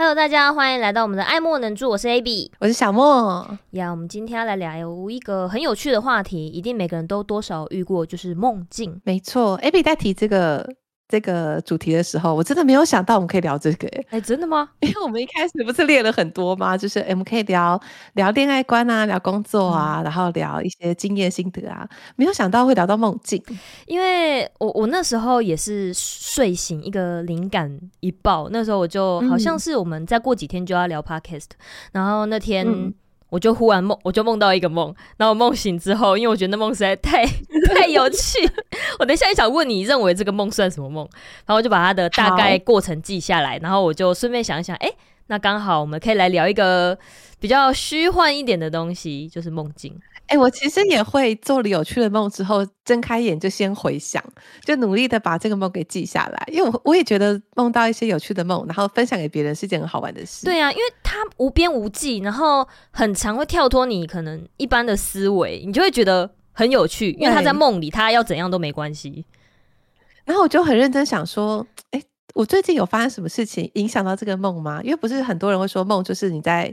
Hello，大家欢迎来到我们的爱莫能助，我是 AB，我是小莫呀。Yeah, 我们今天要来聊一个很有趣的话题，一定每个人都多少遇过，就是梦境。没错，AB 在提这个。这个主题的时候，我真的没有想到我们可以聊这个，哎，哎，真的吗？因为我们一开始不是列了很多吗？就是我们可以聊聊恋爱观啊，聊工作啊，嗯、然后聊一些经验心得啊，没有想到会聊到梦境。因为我我那时候也是睡醒，一个灵感一爆，那时候我就好像是我们再过几天就要聊 podcast，、嗯、然后那天。嗯我就忽然梦，我就梦到一个梦，然后梦醒之后，因为我觉得那梦实在太 太有趣，我等一下也想问你认为这个梦算什么梦，然后我就把它的大概过程记下来，然后我就顺便想一想，哎、欸，那刚好我们可以来聊一个比较虚幻一点的东西，就是梦境。哎、欸，我其实也会做了有趣的梦之后，睁开眼就先回想，就努力的把这个梦给记下来，因为我我也觉得梦到一些有趣的梦，然后分享给别人是一件很好玩的事。对啊，因为它无边无际，然后很常会跳脱你可能一般的思维，你就会觉得很有趣，因为他在梦里，他要怎样都没关系。然后我就很认真想说，哎、欸，我最近有发生什么事情影响到这个梦吗？因为不是很多人会说梦就是你在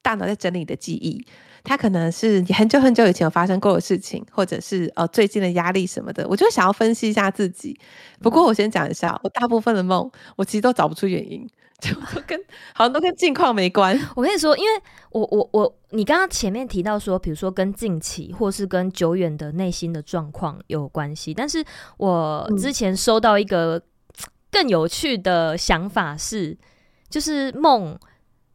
大脑在整理你的记忆。它可能是你很久很久以前有发生过的事情，或者是呃最近的压力什么的，我就想要分析一下自己。不过我先讲一下，我大部分的梦我其实都找不出原因，就跟好像都跟近况没关。我跟你说，因为我我我，你刚刚前面提到说，比如说跟近期或是跟久远的内心的状况有关系，但是我之前收到一个更有趣的想法是，就是梦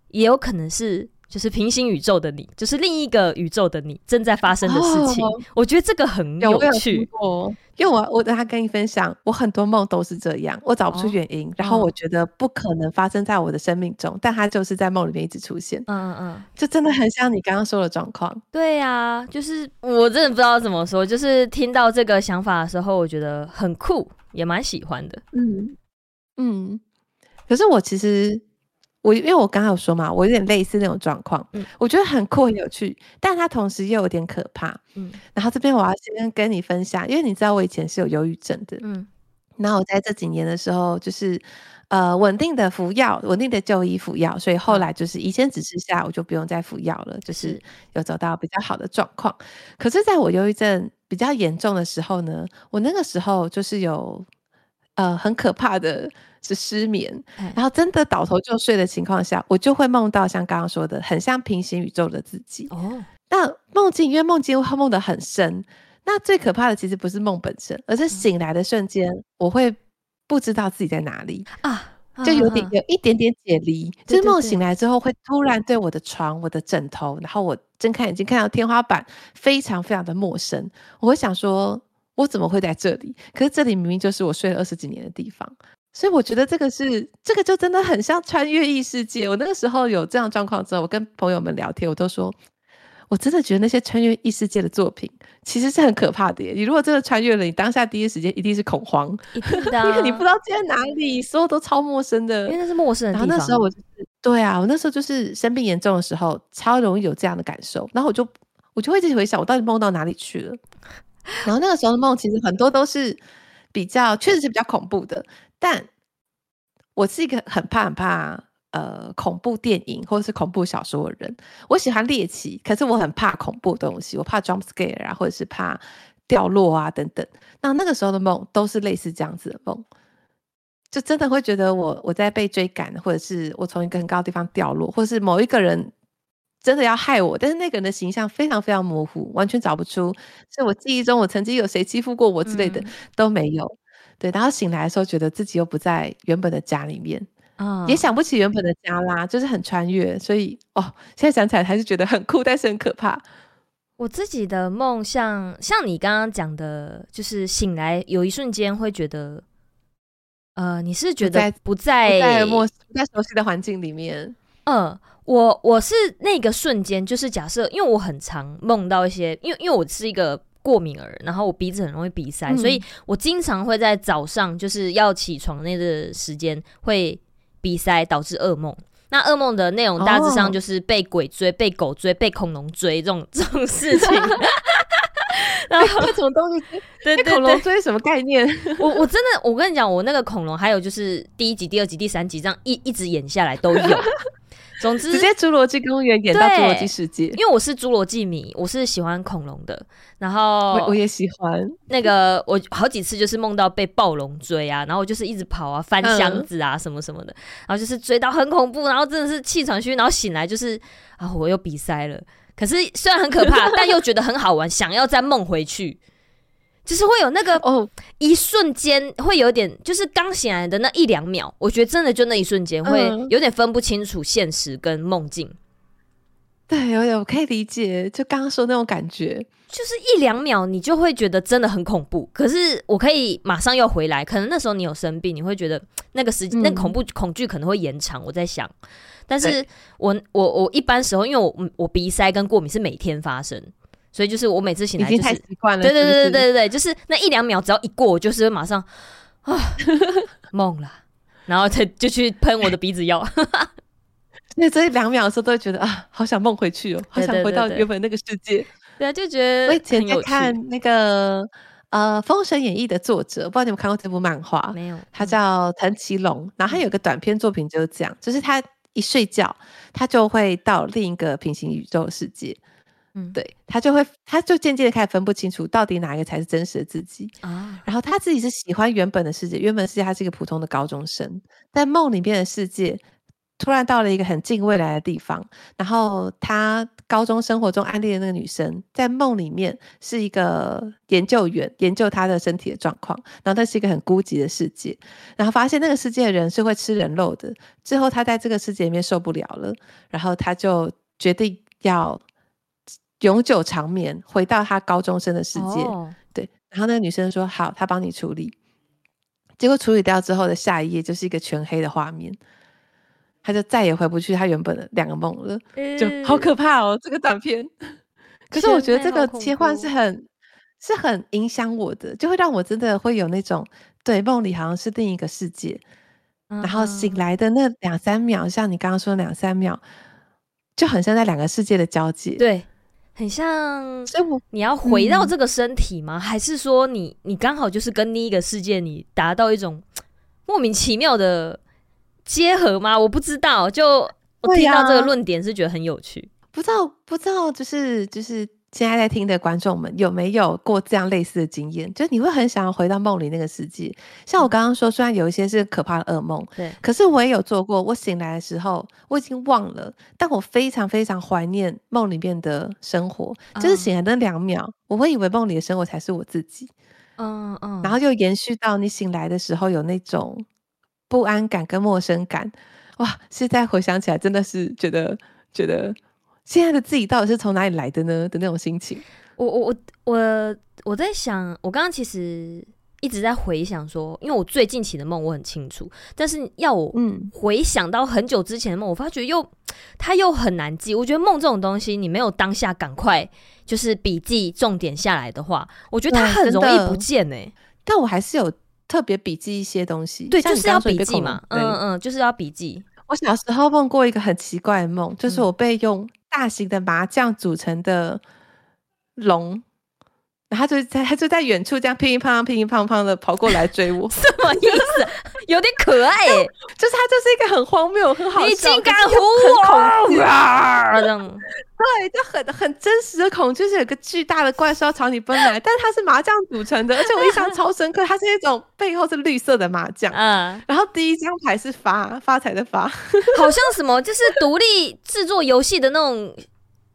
也有可能是。就是平行宇宙的你，就是另一个宇宙的你正在发生的事情。哦、我觉得这个很有趣哦，因为我我等下跟你分享，我很多梦都是这样，我找不出原因，哦、然后我觉得不可能发生在我的生命中，嗯、但它就是在梦里面一直出现。嗯嗯，就真的很像你刚刚说的状况。对呀、啊，就是我真的不知道怎么说，就是听到这个想法的时候，我觉得很酷，也蛮喜欢的。嗯嗯，可是我其实。我因为我刚刚有说嘛，我有点类似那种状况，嗯，我觉得很酷很有趣，但它同时又有点可怕，嗯。然后这边我要先跟你分享，因为你知道我以前是有忧郁症的，嗯。然后我在这几年的时候，就是呃稳定的服药，稳定的就医服药，所以后来就是以前只吃下，我就不用再服药了，就是有走到比较好的状况。可是在我忧郁症比较严重的时候呢，我那个时候就是有呃很可怕的。是失眠，然后真的倒头就睡的情况下，我就会梦到像刚刚说的，很像平行宇宙的自己。哦，那梦境因为梦境会梦得很深，那最可怕的其实不是梦本身，而是醒来的瞬间，我会不知道自己在哪里啊，就有点有一点点解离。就是梦醒来之后，会突然对我的床、我的枕头，然后我睁开眼睛看到天花板，非常非常的陌生。我会想说，我怎么会在这里？可是这里明明就是我睡了二十几年的地方。所以我觉得这个是，这个就真的很像穿越异世界。我那个时候有这样状况之后，我跟朋友们聊天，我都说，我真的觉得那些穿越异世界的作品其实是很可怕的耶。你如果真的穿越了，你当下第一时间一定是恐慌，一定的，因为你不知道在哪里，所有都超陌生的，因为那是陌生的地方。然后那时候我就是，对啊，我那时候就是生病严重的时候，超容易有这样的感受。然后我就我就会一直回想，我到底梦到哪里去了。然后那个时候的梦其实很多都是比较，确实是比较恐怖的。但我是一个很怕很怕呃恐怖电影或者是恐怖小说的人。我喜欢猎奇，可是我很怕恐怖的东西，我怕 jump scare 啊，或者是怕掉落啊等等。那那个时候的梦都是类似这样子的梦，就真的会觉得我我在被追赶，或者是我从一个很高的地方掉落，或是某一个人真的要害我，但是那个人的形象非常非常模糊，完全找不出是我记忆中我曾经有谁欺负过我之类的、嗯、都没有。对，然后醒来的时候，觉得自己又不在原本的家里面，也想不起原本的家啦，就是很穿越，所以哦，现在想起来还是觉得很酷，但是很可怕。我自己的梦像像你刚刚讲的，就是醒来有一瞬间会觉得，呃，你是觉得不在不在陌不在熟悉的环境里面？嗯，我我是那个瞬间，就是假设，因为我很常梦到一些，因为因为我是一个。过敏儿，然后我鼻子很容易鼻塞，嗯、所以我经常会在早上就是要起床那个时间会鼻塞，导致噩梦。那噩梦的内容大致上就是被鬼追、哦、被狗追、被恐龙追这种这种事情。然后那种东西，对对对，恐龙追什么概念？我我真的，我跟你讲，我那个恐龙，还有就是第一集、第二集、第三集这样一一直演下来都有。总之，直接侏罗纪公园演到侏罗纪世界，因为我是侏罗纪迷，我是喜欢恐龙的。然后我，我也喜欢那个，我好几次就是梦到被暴龙追啊，然后我就是一直跑啊，翻箱子啊，什么什么的，嗯、然后就是追到很恐怖，然后真的是气喘吁吁，然后醒来就是啊，我又鼻塞了。可是虽然很可怕，但又觉得很好玩，想要再梦回去。就是会有那个哦，一瞬间会有点，就是刚醒来的那一两秒，我觉得真的就那一瞬间会有点分不清楚现实跟梦境。对，有点我可以理解，就刚刚说那种感觉，就是一两秒你就会觉得真的很恐怖。可是我可以马上又回来，可能那时候你有生病，你会觉得那个时间、嗯、那个恐怖恐惧可能会延长。我在想，但是我我我一般时候，因为我我鼻塞跟过敏是每天发生。所以就是我每次醒来就是太习惯了，对对对对对对，就是那一两秒，只要一过，我就是会马上啊 梦了，然后再就去喷我的鼻子药。那这一两秒的时候，都会觉得啊，好想梦回去哦，好想回到原本那个世界。对啊，就觉得我以前在看那个呃《封神演义》的作者，不知道你们看过这部漫画没有？他叫藤崎龙，然后他有个短篇作品就是这样，就是他一睡觉，他就会到另一个平行宇宙世界。嗯，对，他就会，他就渐渐的开始分不清楚到底哪一个才是真实的自己啊。然后他自己是喜欢原本的世界，原本世界他是一个普通的高中生，在梦里面的世界突然到了一个很近未来的地方。然后他高中生活中暗恋的那个女生，在梦里面是一个研究员，研究他的身体的状况。然后那是一个很孤寂的世界，然后发现那个世界的人是会吃人肉的。之后他在这个世界里面受不了了，然后他就决定要。永久长眠，回到他高中生的世界。Oh. 对，然后那个女生说：“好，他帮你处理。”结果处理掉之后的下一页就是一个全黑的画面，他就再也回不去他原本的两个梦了，欸、就好可怕哦！这个短片。可是我觉得这个切换是很是很影响我的，就会让我真的会有那种对梦里好像是另一个世界，uh. 然后醒来的那两三秒，像你刚刚说的两三秒，就很像在两个世界的交界。对。很像，你要回到这个身体吗？嗯、还是说你你刚好就是跟另一个世界，你达到一种莫名其妙的结合吗？我不知道，就我听到这个论点是觉得很有趣，啊、不知道不知道，就是就是。现在在听的观众们有没有过这样类似的经验？就是你会很想要回到梦里那个世界。像我刚刚说，虽然有一些是可怕的噩梦，对，可是我也有做过。我醒来的时候，我已经忘了，但我非常非常怀念梦里面的生活。就是醒来那两秒，我会以为梦里的生活才是我自己。嗯嗯，然后又延续到你醒来的时候，有那种不安感跟陌生感。哇！现在回想起来，真的是觉得觉得。现在的自己到底是从哪里来的呢？的那种心情，我我我我我在想，我刚刚其实一直在回想说，因为我最近起的梦我很清楚，但是要我嗯回想到很久之前的梦，我发觉又它又很难记。我觉得梦这种东西，你没有当下赶快就是笔记重点下来的话，我觉得它很容易不见呢、欸。但我还是有特别笔记一些东西，对，就是要笔记嘛，嗯嗯，就是要笔记。我小时候梦过一个很奇怪的梦，就是我被用。大型的麻将组成的龙，然后他就在他就在远处这样乒乒乓乓、乒乒乓乓的跑过来追我，什么意思？有点可爱。耶，就是他就是一个很荒谬、很好笑，你竟敢唬我！啊！这样。对，就很很真实的恐惧，就是有个巨大的怪兽要朝你奔来，但是它是麻将组成的，而且我印象超深刻，它是那种背后是绿色的麻将，嗯，然后第一张牌是发发财的发，好像什么就是独立制作游戏的那种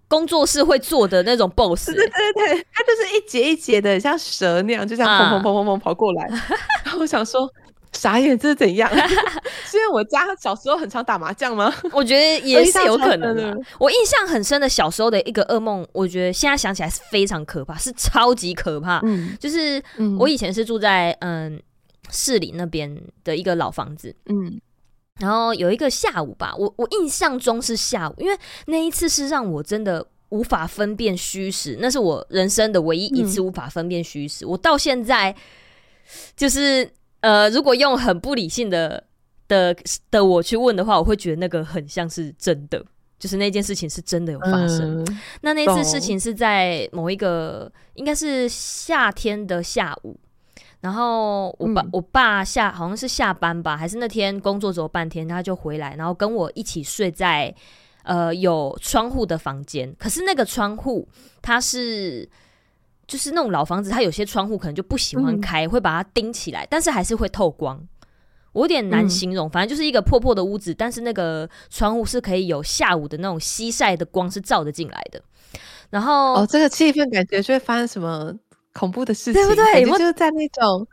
工作室会做的那种 BOSS，对对对，它就是一节一节的像蛇那样，就这样砰砰砰砰砰跑过来，然后我想说。傻眼，这是怎样？是因为我家小时候很常打麻将吗？我觉得也是有可能 的。我印象很深的小时候的一个噩梦，我觉得现在想起来是非常可怕，是超级可怕。嗯，就是我以前是住在嗯市里那边的一个老房子，嗯，然后有一个下午吧，我我印象中是下午，因为那一次是让我真的无法分辨虚实，那是我人生的唯一一次无法分辨虚实。我到现在就是。呃，如果用很不理性的的的我去问的话，我会觉得那个很像是真的。就是那件事情是真的有发生。嗯、那那次事情是在某一个应该是夏天的下午，然后我爸、嗯、我爸下好像是下班吧，还是那天工作走半天，他就回来，然后跟我一起睡在呃有窗户的房间。可是那个窗户它是就是那种老房子，它有些窗户可能就不喜欢开，嗯、会把它钉起来，但是还是会透光。我有点难形容，嗯、反正就是一个破破的屋子，但是那个窗户是可以有下午的那种西晒的光是照得进来的。然后哦，这个气氛感觉就会发生什么恐怖的事情，对不对？就是在那种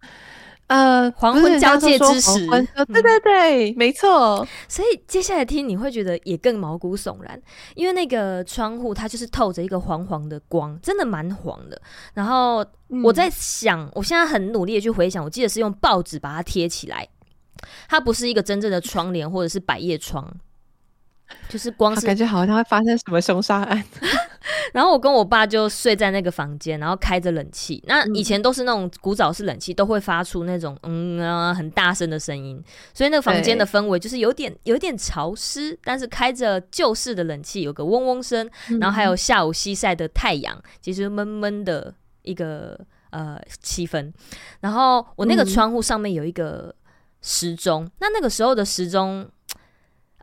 呃黄昏交界之时，对对对，嗯、没错。所以接下来听你会觉得也更毛骨悚然，因为那个窗户它就是透着一个黄黄的光，真的蛮黄的。然后我在想，嗯、我现在很努力的去回想，我记得是用报纸把它贴起来。它不是一个真正的窗帘，或者是百叶窗，就是光是感觉好像它会发生什么凶杀案。然后我跟我爸就睡在那个房间，然后开着冷气。那以前都是那种古早式冷气，都会发出那种嗯啊很大声的声音，所以那个房间的氛围就是有点有点潮湿。但是开着旧式的冷气，有个嗡嗡声，然后还有下午西晒的太阳，其实闷闷的一个呃气氛。然后我那个窗户上面有一个。时钟，那那个时候的时钟，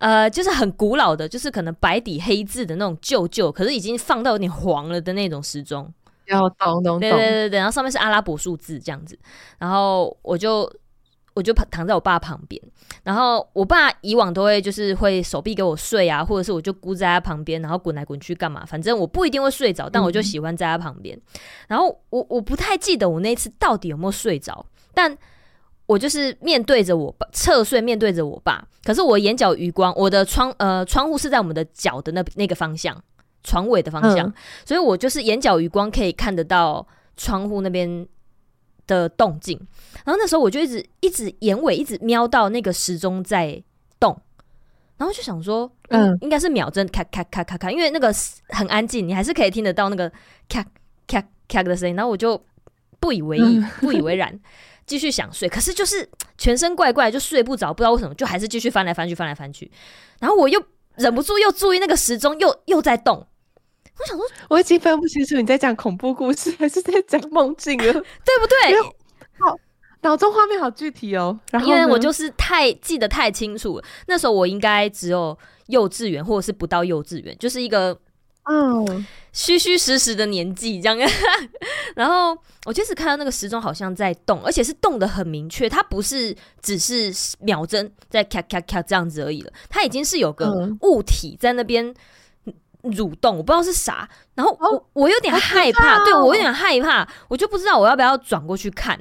呃，就是很古老的，就是可能白底黑字的那种旧旧，可是已经放到有点黄了的那种时钟。要懂懂懂。对对对对，然后上面是阿拉伯数字这样子，然后我就我就躺在我爸旁边，然后我爸以往都会就是会手臂给我睡啊，或者是我就箍在他旁边，然后滚来滚去干嘛，反正我不一定会睡着，但我就喜欢在他旁边。嗯、然后我我不太记得我那次到底有没有睡着，但。我就是面对着我爸侧睡，面对着我爸。可是我眼角余光，我的窗呃窗户是在我们的脚的那那个方向，床尾的方向，嗯、所以我就是眼角余光可以看得到窗户那边的动静。然后那时候我就一直一直眼尾一直瞄到那个时钟在动，然后就想说，嗯，应该是秒针咔咔咔咔咔，因为那个很安静，你还是可以听得到那个咔咔咔的声音。然后我就不以为意，嗯、不以为然。继续想睡，可是就是 全身怪怪，就睡不着，不知道为什么，就还是继续翻来翻去，翻来翻去。然后我又忍不住又注意那个时钟，又又在动。我想说，我已经分不清楚你在讲恐怖故事还是在讲梦境了，对不对？好，脑中画面好具体哦。然后因为我就是太记得太清楚了，那时候我应该只有幼稚园，或者是不到幼稚园，就是一个。嗯，虚虚实实的年纪这样，然后我就是看到那个时钟好像在动，而且是动的很明确，它不是只是秒针在咔咔咔这样子而已了，它已经是有个物体在那边蠕动，我不知道是啥，然后我我有点害怕，对我有点害怕，我就不知道我要不要转过去看，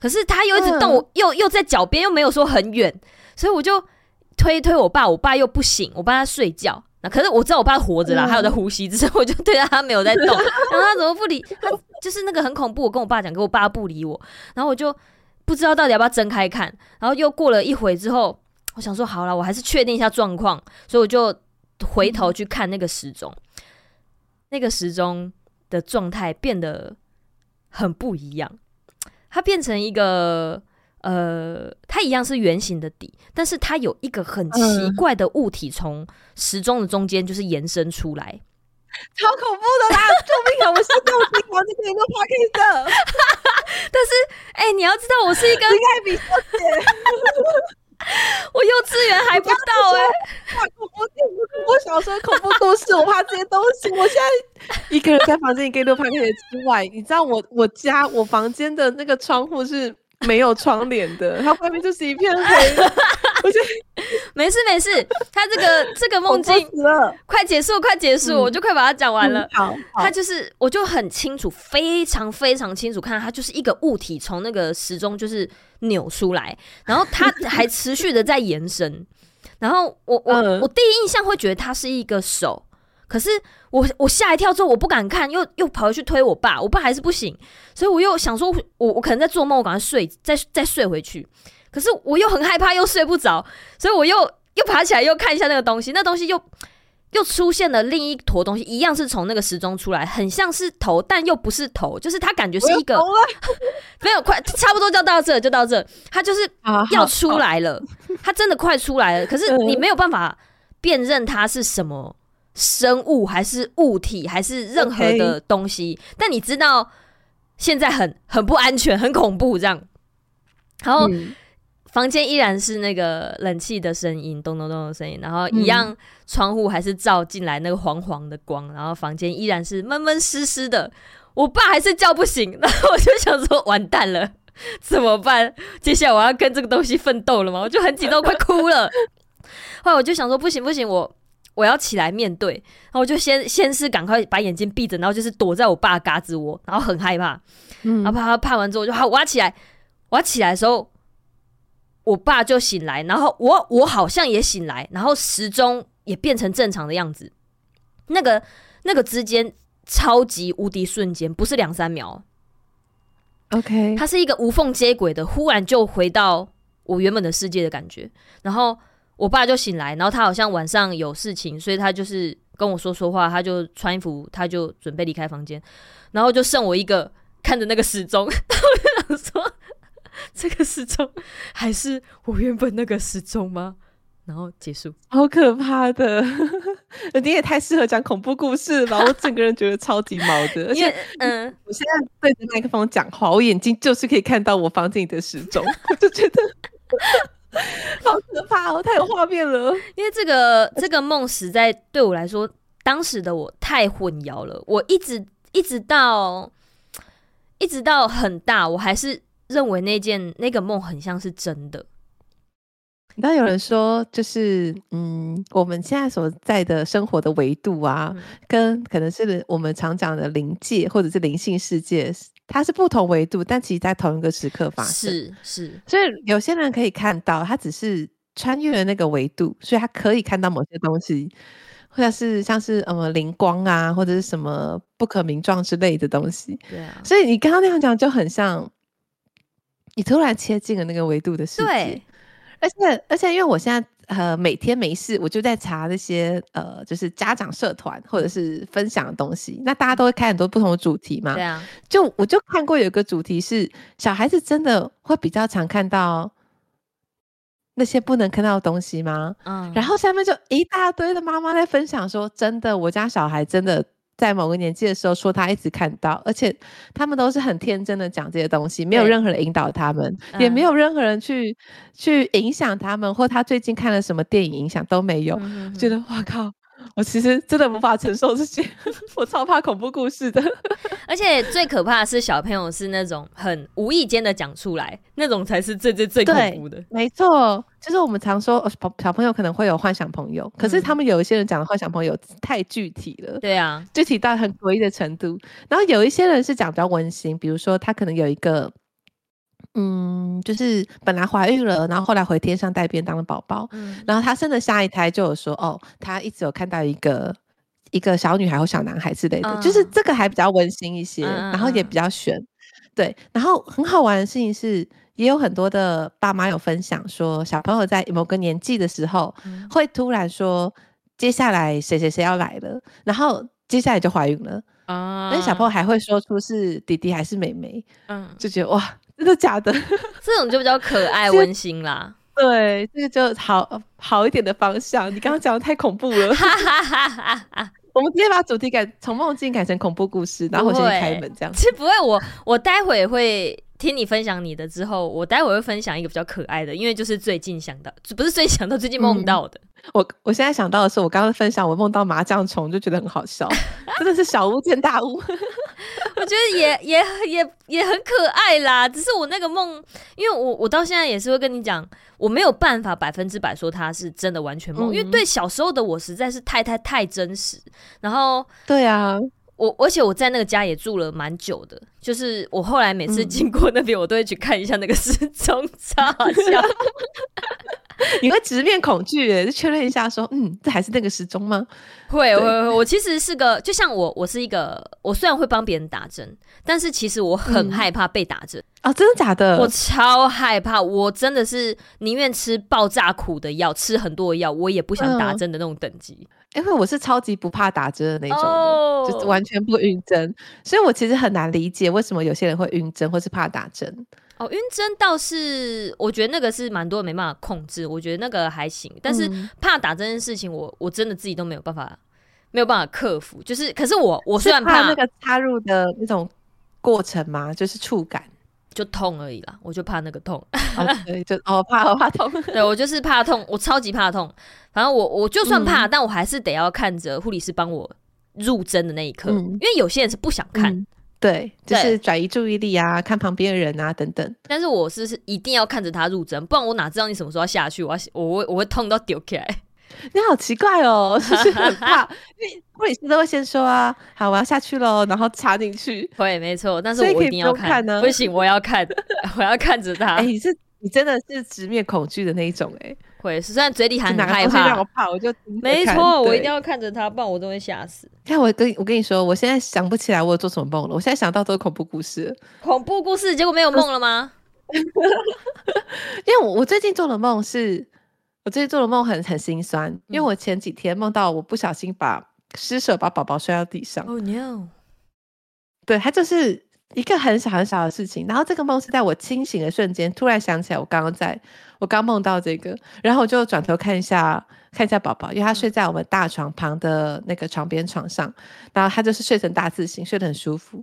可是它又一直动，又又在脚边，又没有说很远，所以我就推推我爸，我爸又不醒，我爸他睡觉。那可是我知道我爸活着啦，还有在呼吸，只是我就对他他没有在动，然后他怎么不理他？就是那个很恐怖。我跟我爸讲，可我爸不理我，然后我就不知道到底要不要睁开看。然后又过了一会之后，我想说好了，我还是确定一下状况，所以我就回头去看那个时钟，那个时钟的状态变得很不一样，它变成一个。呃，它一样是圆形的底，但是它有一个很奇怪的物体从时钟的中间就是延伸出来，超恐怖的啦！救命啊！我是到底我这边有个 Podcast 的，但是哎、欸，你要知道我是一个应该比小姐，我幼稚园还不到哎、欸，恐怖我小时候恐怖故事，我怕这些东西。我现在一个人在房间，一个人录 Podcast 之外，你知道我我家我房间的那个窗户是。没有窗帘的，它外面就是一片黑。我觉得没事没事，他这个这个梦境快结束快结束，我就快把它讲完了。好，它就是我就很清楚，非常非常清楚，看到它就是一个物体从那个时钟就是扭出来，然后它还持续的在延伸，然后我我 我第一印象会觉得它是一个手。可是我我吓一跳之后，我不敢看，又又跑回去推我爸，我爸还是不醒，所以我又想说我，我我可能在做梦，我赶快睡，再再睡回去。可是我又很害怕，又睡不着，所以我又又爬起来，又看一下那个东西，那东西又又出现了另一坨东西，一样是从那个时钟出来，很像是头，但又不是头，就是它感觉是一个 没有快，差不多就到这，就到这，它就是要出来了，它真的快出来了，可是你没有办法辨认它是什么。生物还是物体还是任何的东西，Okay. 但你知道现在很很不安全，很恐怖这样。然后、嗯、房间依然是那个冷气的声音，咚咚咚的声音，然后一样窗户还是照进来那个黄黄的光，然后房间依然是闷闷湿湿的。我爸还是叫不醒，然后我就想说完蛋了，怎么办？接下来我要跟这个东西奋斗了吗？我就很紧张，快哭了。后来我就想说不行不行，我。我要起来面对，然后我就先先是赶快把眼睛闭着，然后就是躲在我爸嘎子窝，然后很害怕，嗯，然后怕他怕完之后就好，我要起来，我要起来的时候，我爸就醒来，然后我我好像也醒来，然后时钟也变成正常的样子，那个那个之间超级无敌瞬间，不是两三秒，OK，它是一个无缝接轨的，忽然就回到我原本的世界的感觉，然后。我爸就醒来，然后他好像晚上有事情，所以他就是跟我说说话，他就穿衣服，他就准备离开房间，然后就剩我一个看着那个时钟，然后我就想说，这个时钟还是我原本那个时钟吗？然后结束，好可怕的，你也太适合讲恐怖故事了吧，我整个人觉得超级毛的，而且，嗯，我现在对着麦克风讲话，我眼睛就是可以看到我房间里的时钟，我就觉得。好可怕哦！太有画面了，因为这个这个梦实在对我来说，当时的我太混淆了。我一直一直到一直到很大，我还是认为那件那个梦很像是真的。那有人说，就是嗯，我们现在所在的生活的维度啊，嗯、跟可能是我们常讲的灵界或者是灵性世界。它是不同维度，但其实在同一个时刻发生。是是，所以有些人可以看到，他只是穿越了那个维度，所以他可以看到某些东西，或者是像是呃灵光啊，或者是什么不可名状之类的东西。对啊。所以你刚刚那样讲就很像，你突然切进了那个维度的世界。对。而且而且，因为我现在。呃，每天没事，我就在查那些呃，就是家长社团或者是分享的东西。那大家都会开很多不同的主题嘛。对啊。就我就看过有一个主题是小孩子真的会比较常看到那些不能看到的东西吗？嗯。然后下面就一大堆的妈妈在分享说，真的，我家小孩真的。在某个年纪的时候，说他一直看到，而且他们都是很天真的讲这些东西，没有任何人引导他们，也没有任何人去去影响他们，或他最近看了什么电影影响都没有，嗯、觉得哇靠。我其实真的无法承受这些，我超怕恐怖故事的。而且最可怕的是小朋友是那种很无意间的讲出来，那种才是最最最恐怖的。没错，就是我们常说小小朋友可能会有幻想朋友，可是他们有一些人讲的幻想朋友太具体了。对啊，具体到很诡异的程度。然后有一些人是讲比较温馨，比如说他可能有一个。嗯，就是本来怀孕了，然后后来回天上带便当的宝宝，嗯，然后她生的下一胎就有说，哦，她一直有看到一个一个小女孩或小男孩之类的，嗯、就是这个还比较温馨一些，嗯、然后也比较悬，对，然后很好玩的事情是，也有很多的爸妈有分享说，小朋友在某个年纪的时候，嗯、会突然说，接下来谁谁谁要来了，然后接下来就怀孕了，啊、嗯，但小朋友还会说出是弟弟还是妹妹，嗯，就觉得哇。真的假的？这种就比较可爱 温馨啦。对，这个就好好一点的方向。你刚刚讲的太恐怖了。我们直接把主题改从梦境改成恐怖故事，然后我先开门这样。其实不会，我我待会会听你分享你的之后，我待会会分享一个比较可爱的，因为就是最近想到，不是最近想到，最近梦到的。嗯我我现在想到的是，我刚刚分享我梦到麻将虫，就觉得很好笑，真的是小巫见大巫。我觉得也也也也很可爱啦，只是我那个梦，因为我我到现在也是会跟你讲，我没有办法百分之百说它是真的完全梦，嗯、因为对小时候的我实在是太太太真实。然后对啊，我而且我在那个家也住了蛮久的，就是我后来每次经过那边，我都会去看一下那个时钟，超好笑。你会直面恐惧耶，就确认一下说，嗯，这还是那个时钟吗？会会会，我其实是个，就像我，我是一个，我虽然会帮别人打针，但是其实我很害怕被打针啊、嗯哦！真的假的？我超害怕，我真的是宁愿吃爆炸苦的药，吃很多的药，我也不想打针的那种等级。因为我是超级不怕打针的那种，oh. 就是完全不晕针，所以我其实很难理解为什么有些人会晕针或是怕打针。哦，晕针倒是，我觉得那个是蛮多人没办法控制，我觉得那个还行。但是怕打针的事情我，我我真的自己都没有办法，没有办法克服。就是，可是我我虽然怕，怕那个插入的那种过程嘛，就是触感 就痛而已啦，我就怕那个痛。哦、对，就哦怕我怕痛，对我就是怕痛，我超级怕痛。反正我我就算怕，嗯、但我还是得要看着护理师帮我入针的那一刻，嗯、因为有些人是不想看。嗯对，就是转移注意力啊，看旁边的人啊，等等。但是我是是一定要看着他入针，不然我哪知道你什么时候要下去？我要我会我会痛到丢起来。你好奇怪哦，就是很怕，因为护理师都会先说啊，好，我要下去喽，然后插进去。会，没错。但是我一定要看呢，不行，我要看，我要看着他。哎，你是你真的是直面恐惧的那一种哎。会，虽然嘴里还很害怕，我怕，我就没错，我一定要看着他，不然我都会吓死。看我跟我跟你说，我现在想不起来我有做什么梦了。我现在想到都是恐怖故事，恐怖故事，结果没有梦了吗？因为我我最近做的梦是，我最近做的梦很很心酸，因为我前几天梦到我不小心把失手把宝宝摔到地上。Oh no！对，他就是。一个很小很小的事情，然后这个梦是在我清醒的瞬间，突然想起来我刚刚在我刚梦到这个，然后我就转头看一下看一下宝宝，因为他睡在我们大床旁的那个床边床上，然后他就是睡成大字形，睡得很舒服。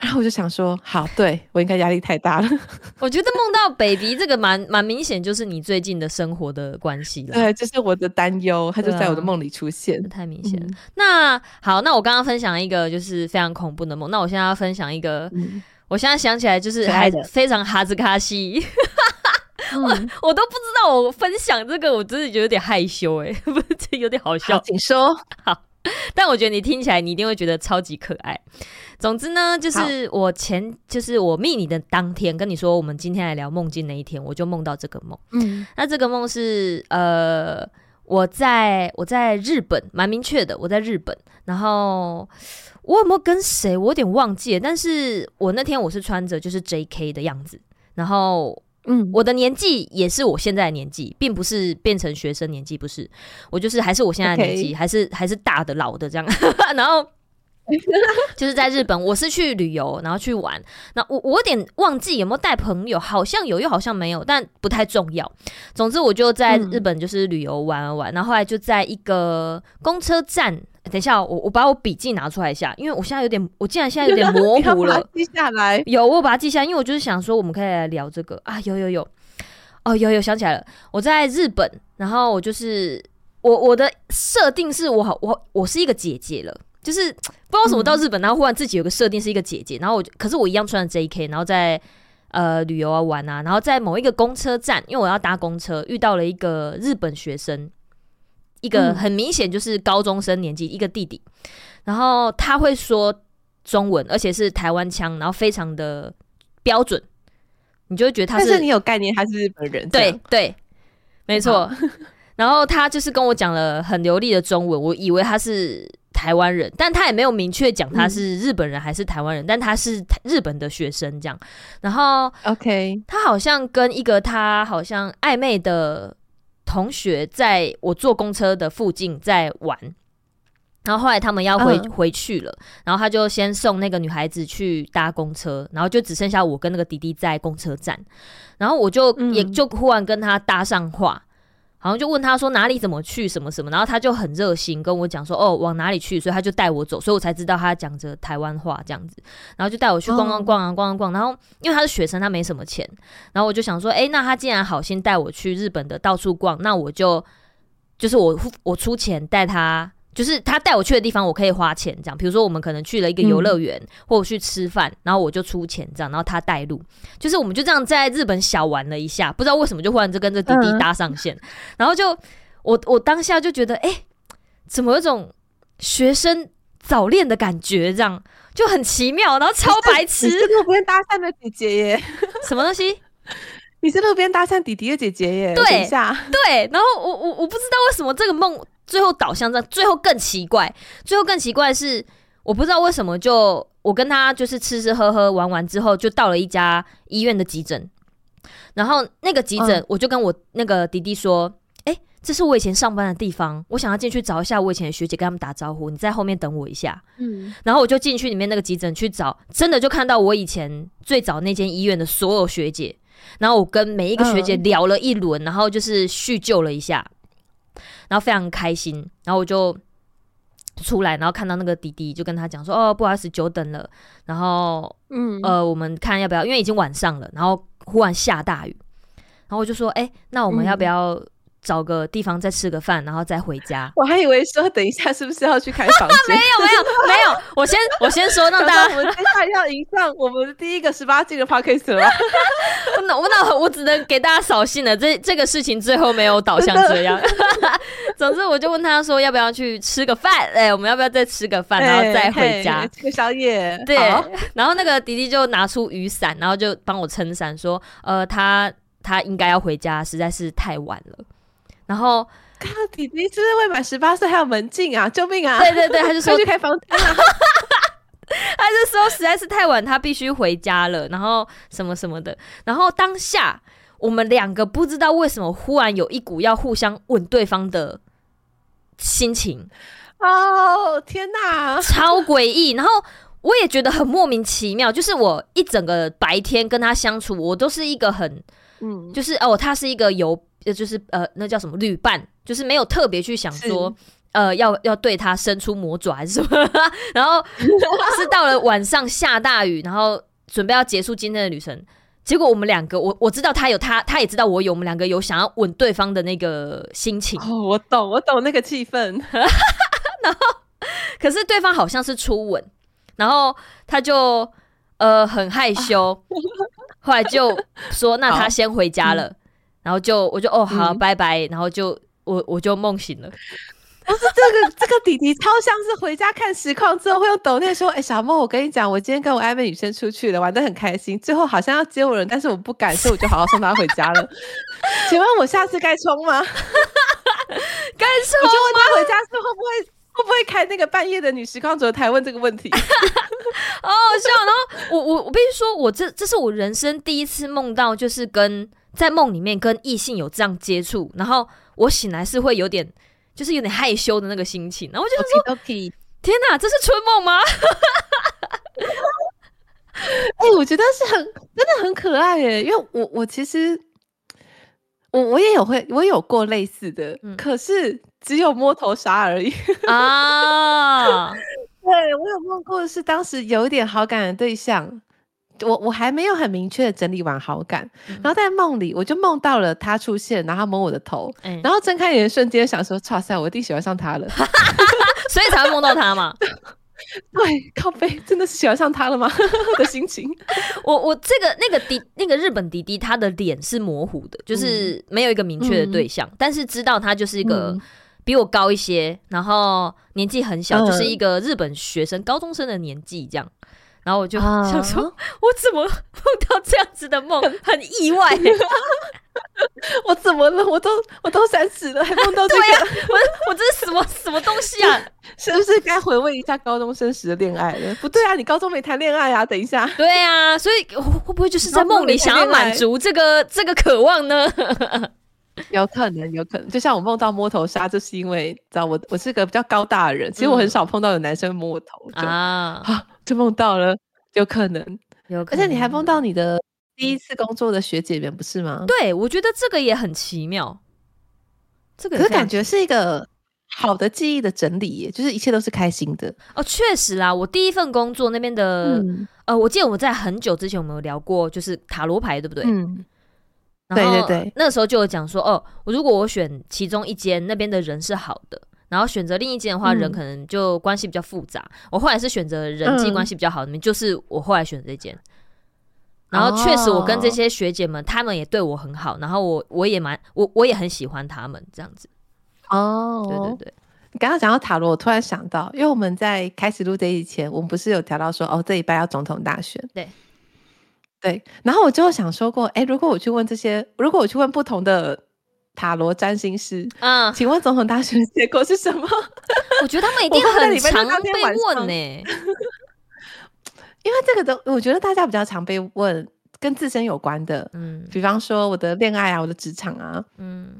然后我就想说，好，对，我应该压力太大了。我觉得梦到 baby 这个蛮蛮明显，就是你最近的生活的关系了。对，就是我的担忧，他就在我的梦里出现，啊、太明显了。嗯、那好，那我刚刚分享一个就是非常恐怖的梦，那我现在要分享一个，嗯、我现在想起来就是还非常哈兹卡西，嗯、我 我都不知道我分享这个，我真的觉得有点害羞哎、欸，不是有点好笑，好请说好。但我觉得你听起来，你一定会觉得超级可爱。总之呢，就是我前，就是我密你的当天，跟你说我们今天来聊梦境那一天，我就梦到这个梦。嗯，那这个梦是呃，我在我在日本，蛮明确的，我在日本。然后我有没有跟谁？我有点忘记了。但是我那天我是穿着就是 JK 的样子，然后。嗯，我的年纪也是我现在的年纪，并不是变成学生年纪，不是，我就是还是我现在的年纪.还是还是大的老的这样。然后 就是在日本，我是去旅游，然后去玩。那我我有点忘记有没有带朋友，好像有，又好像没有，但不太重要。总之我就在日本就是旅游玩玩玩，嗯、然后后来就在一个公车站。等一下，我我把我笔记拿出来一下，因为我现在有点，我竟然现在有点 模糊了。记下来，有我把它记下来，因为我就是想说，我们可以来聊这个啊，有有有，哦有有想起来了，我在日本，然后我就是我我的设定是我好我我是一个姐姐了，就是不知道为什么到日本，然后忽然自己有个设定是一个姐姐，然后我可是我一样穿着 JK，然后在呃旅游啊玩啊，然后在某一个公车站，因为我要搭公车，遇到了一个日本学生。一个很明显就是高中生年纪，嗯、一个弟弟，然后他会说中文，而且是台湾腔，然后非常的标准，你就会觉得他是。但是你有概念他是日本人？对对，没错。然后他就是跟我讲了很流利的中文，我以为他是台湾人，但他也没有明确讲他是日本人还是台湾人，嗯、但他是日本的学生这样。然后，OK，他好像跟一个他好像暧昧的。同学在我坐公车的附近在玩，然后后来他们要回、uh. 回去了，然后他就先送那个女孩子去搭公车，然后就只剩下我跟那个弟弟在公车站，然后我就也就忽然跟他搭上话。好像就问他说哪里怎么去什么什么，然后他就很热心跟我讲说哦往哪里去，所以他就带我走，所以我才知道他讲着台湾话这样子，然后就带我去逛逛逛啊逛逛逛，然后因为他是学生，他没什么钱，然后我就想说，哎，那他既然好心带我去日本的到处逛，那我就就是我我出钱带他。就是他带我去的地方，我可以花钱这样。比如说，我们可能去了一个游乐园，嗯、或者去吃饭，然后我就出钱这样，然后他带路。就是我们就这样在日本小玩了一下，不知道为什么就忽然就跟这弟弟搭上线，嗯、然后就我我当下就觉得，哎、欸，怎么有种学生早恋的感觉？这样就很奇妙，然后超白痴。你是路边搭讪的姐姐耶？什么东西？你是路边搭讪弟弟的姐姐耶？对，等一下，对。然后我我我不知道为什么这个梦。最后导向这样，最后更奇怪，最后更奇怪的是，我不知道为什么就我跟他就是吃吃喝喝玩完之后，就到了一家医院的急诊，然后那个急诊我就跟我那个弟弟说，哎、嗯，这是我以前上班的地方，我想要进去找一下我以前的学姐，跟他们打招呼，你在后面等我一下，嗯，然后我就进去里面那个急诊去找，真的就看到我以前最早那间医院的所有学姐，然后我跟每一个学姐聊了一轮，然后就是叙旧了一下。然后非常开心，然后我就出来，然后看到那个弟弟，就跟他讲说：“哦，不好意思，久等了。”然后，嗯，呃，我们看要不要，因为已经晚上了，然后忽然下大雨，然后我就说：“哎，那我们要不要？”嗯找个地方再吃个饭，然后再回家。我还以为说等一下是不是要去开房间？没有没有没有，我先我先说，让大家我们接下来要迎上我们的第一个十八禁的 podcast 了。那 我那我只能给大家扫兴了。这这个事情最后没有导向这样。总之我就问他说要不要去吃个饭？哎、欸，我们要不要再吃个饭，然后再回家吃个宵夜？对。然后那个迪迪就拿出雨伞，然后就帮我撑伞，说呃他他应该要回家，实在是太晚了。然后，看到弟弟是不是未满十八岁，还有门禁啊！救命啊！对对对，他就说去开房间，他就说实在是太晚，他必须回家了。然后什么什么的。然后当下我们两个不知道为什么忽然有一股要互相吻对方的心情。哦天哪，超诡异！然后我也觉得很莫名其妙。就是我一整个白天跟他相处，我都是一个很嗯，就是哦，他是一个有。呃，就是呃，那叫什么旅伴，就是没有特别去想说，呃，要要对他伸出魔爪还是什么，然后是到了晚上下大雨，然后准备要结束今天的旅程，结果我们两个，我我知道他有他，他也知道我有，我们两个有想要吻对方的那个心情。哦，我懂，我懂那个气氛。然后，可是对方好像是初吻，然后他就呃很害羞，啊、后来就说，那他先回家了。然后就我就哦好、嗯、拜拜，然后就我我就梦醒了。不是这个这个弟弟超像是回家看实况之后会用抖内说，哎、欸、小梦我跟你讲，我今天跟我暧昧女生出去了，玩的很开心，最后好像要接我人，但是我不敢，所以我就好好送她回家了。请问我下次该冲吗？该冲？我就问他回家是会不会会不会开那个半夜的女实况主的台问这个问题？哦好笑。然后我我我必须说，我这这是我人生第一次梦到，就是跟。在梦里面跟异性有这样接触，然后我醒来是会有点，就是有点害羞的那个心情，然后我就说：“天哪，这是春梦吗？” 哎、欸，我觉得是很真的很可爱耶，因为我我其实我我也有会我有过类似的，嗯、可是只有摸头杀而已啊。对，我有梦过的是当时有一点好感的对象。我我还没有很明确的整理完好感，嗯、然后在梦里我就梦到了他出现，然后他摸我的头，嗯、然后睁开眼的瞬间想说：“哇塞，我一定喜欢上他了。”所以才会梦到他嘛。对，靠背真的是喜欢上他了吗？的心情。我我这个那个迪那个日本迪迪，他的脸是模糊的，就是没有一个明确的对象，嗯、但是知道他就是一个比我高一些，然后年纪很小，嗯、就是一个日本学生高中生的年纪这样。然后我就想说，啊、我怎么梦到这样子的梦，很意外。我怎么了？我都我都三十了，还梦到这个？对啊、我我这是什么什么东西啊？是不是该回味一下高中生时的恋爱了？不对啊，你高中没谈恋爱啊？等一下。对啊，所以会不会就是在梦里想要满足这个这个渴望呢？有可能，有可能。就像我梦到摸头杀，就是因为知道我我是个比较高大的人，其实我很少碰到有男生摸我头、嗯、啊。就梦到了，有可能，有可能。而且你还梦到你的第一次工作的学姐们，不是吗？对，我觉得这个也很奇妙。这个可是感觉是一个好的记忆的整理耶，就是一切都是开心的。哦，确实啦，我第一份工作那边的，嗯、呃，我记得我们在很久之前我们有聊过，就是塔罗牌，对不对？嗯，对对对。那个时候就有讲说，哦，如果我选其中一间，那边的人是好的。然后选择另一间的话，人可能就关系比较复杂。嗯、我后来是选择人际关系比较好的，嗯、就是我后来选择这间。然后确实，我跟这些学姐们，她、哦、们也对我很好。然后我我也蛮我我也很喜欢他们这样子。哦，对对对。你刚刚讲到塔罗，我突然想到，因为我们在开始录这一前，我们不是有调到说，哦，这礼拜要总统大选。对对。然后我就想说过，哎，如果我去问这些，如果我去问不同的。塔罗占星师，嗯，请问总统大选结果是什么？我觉得他们一定很常被问呢、欸，因为这个都，我觉得大家比较常被问跟自身有关的，嗯，比方说我的恋爱啊，我的职场啊，嗯，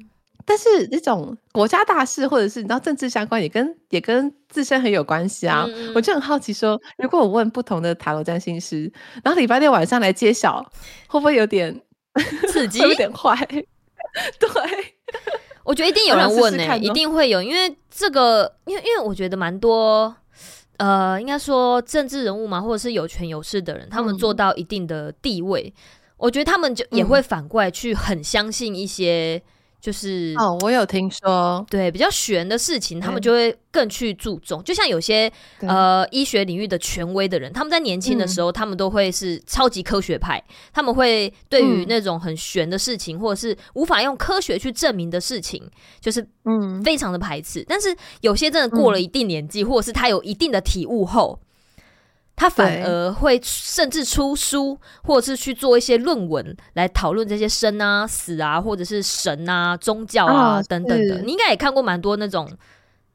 但是那种国家大事或者是你知道政治相关，也跟也跟自身很有关系啊。嗯、我就很好奇说，如果我问不同的塔罗占星师，然后礼拜六晚上来揭晓，会不会有点刺激，有点坏？对，我觉得一定有人问呢、欸，一定会有，因为这个，因为因为我觉得蛮多，呃，应该说政治人物嘛，或者是有权有势的人，他们做到一定的地位，嗯、我觉得他们就也会反过来去很相信一些。就是哦，我有听说，对比较玄的事情，他们就会更去注重。就像有些呃医学领域的权威的人，他们在年轻的时候，嗯、他们都会是超级科学派，他们会对于那种很玄的事情，嗯、或者是无法用科学去证明的事情，就是嗯非常的排斥。嗯、但是有些真的过了一定年纪，嗯、或者是他有一定的体悟后。他反而会甚至出书，或者是去做一些论文来讨论这些生啊、死啊，或者是神啊、宗教啊、哦、等等的。你应该也看过蛮多那种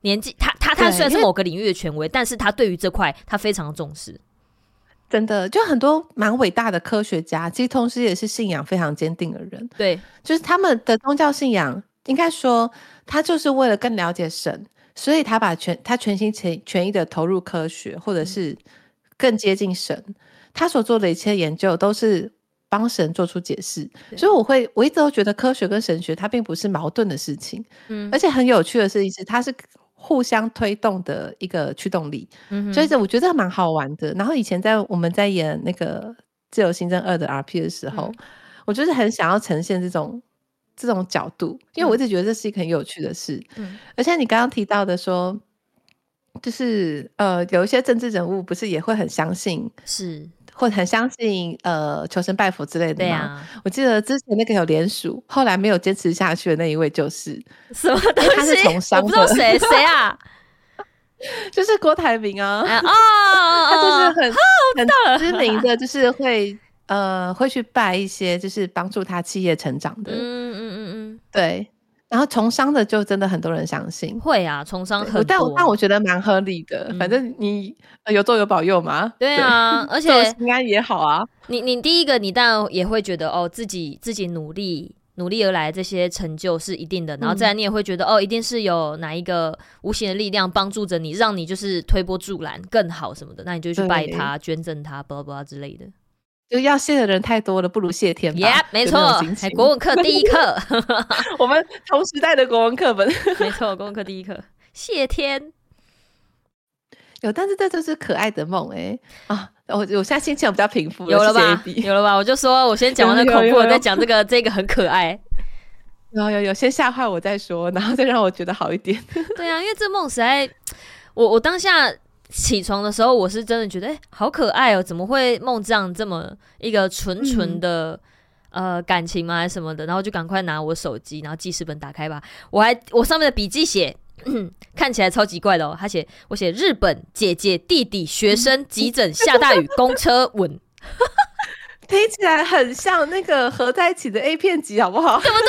年纪，他他他虽然是某个领域的权威，但是他对于这块他非常重视。真的，就很多蛮伟大的科学家，其实同时也是信仰非常坚定的人。对，就是他们的宗教信仰，应该说他就是为了更了解神，所以他把全他全心全全意的投入科学，或者是、嗯。更接近神，他所做的一切研究都是帮神做出解释，所以我会我一直都觉得科学跟神学它并不是矛盾的事情，嗯，而且很有趣的事情是它是互相推动的一个驱动力，嗯，所以这我觉得蛮好玩的。然后以前在我们在演那个《自由行政二》的 RP 的时候，嗯、我就是很想要呈现这种这种角度，因为我一直觉得这是一个很有趣的事，嗯，而且你刚刚提到的说。就是呃，有一些政治人物不是也会很相信，是或者很相信呃求神拜佛之类的吗？啊，我记得之前那个有联署，后来没有坚持下去的那一位就是什么东西？他是从商的，我不知道谁谁啊？就是郭台铭啊！啊哦，他就是很、哦、很知名的，就是会呃会去拜一些就是帮助他企业成长的，嗯嗯嗯嗯，对。然后从商的就真的很多人相信，会啊，从商很多，但但我觉得蛮合理的。嗯、反正你有做有保佑嘛，对啊，对而且应该也好啊。你你第一个，你当然也会觉得哦，自己自己努力努力而来这些成就是一定的，然后再来你也会觉得、嗯、哦，一定是有哪一个无形的力量帮助着你，让你就是推波助澜更好什么的，那你就去拜他、捐赠他，巴拉巴拉之类的。就要谢的人太多了，不如谢天吧。耶，没错，国文课第一课，我们同时代的国文课本，没错，国文课第一课，谢天。有，但是这就是可爱的梦哎、欸、啊！我我现在心情比较平复，有了吧？有了吧？我就说我先讲完那恐怖，再讲这个，这个很可爱。有有有，先吓坏我再说，然后再让我觉得好一点。对啊，因为这梦实在，我我当下。起床的时候，我是真的觉得，哎、欸，好可爱哦、喔！怎么会梦这样这么一个纯纯的、嗯、呃感情吗？还是什么的？然后就赶快拿我手机，然后记事本打开吧。我还我上面的笔记写，看起来超级怪的哦、喔。他写我写日本姐姐弟弟学生急诊下大雨公车吻，听起来很像那个合在一起的 A 片集，好不好？对不对？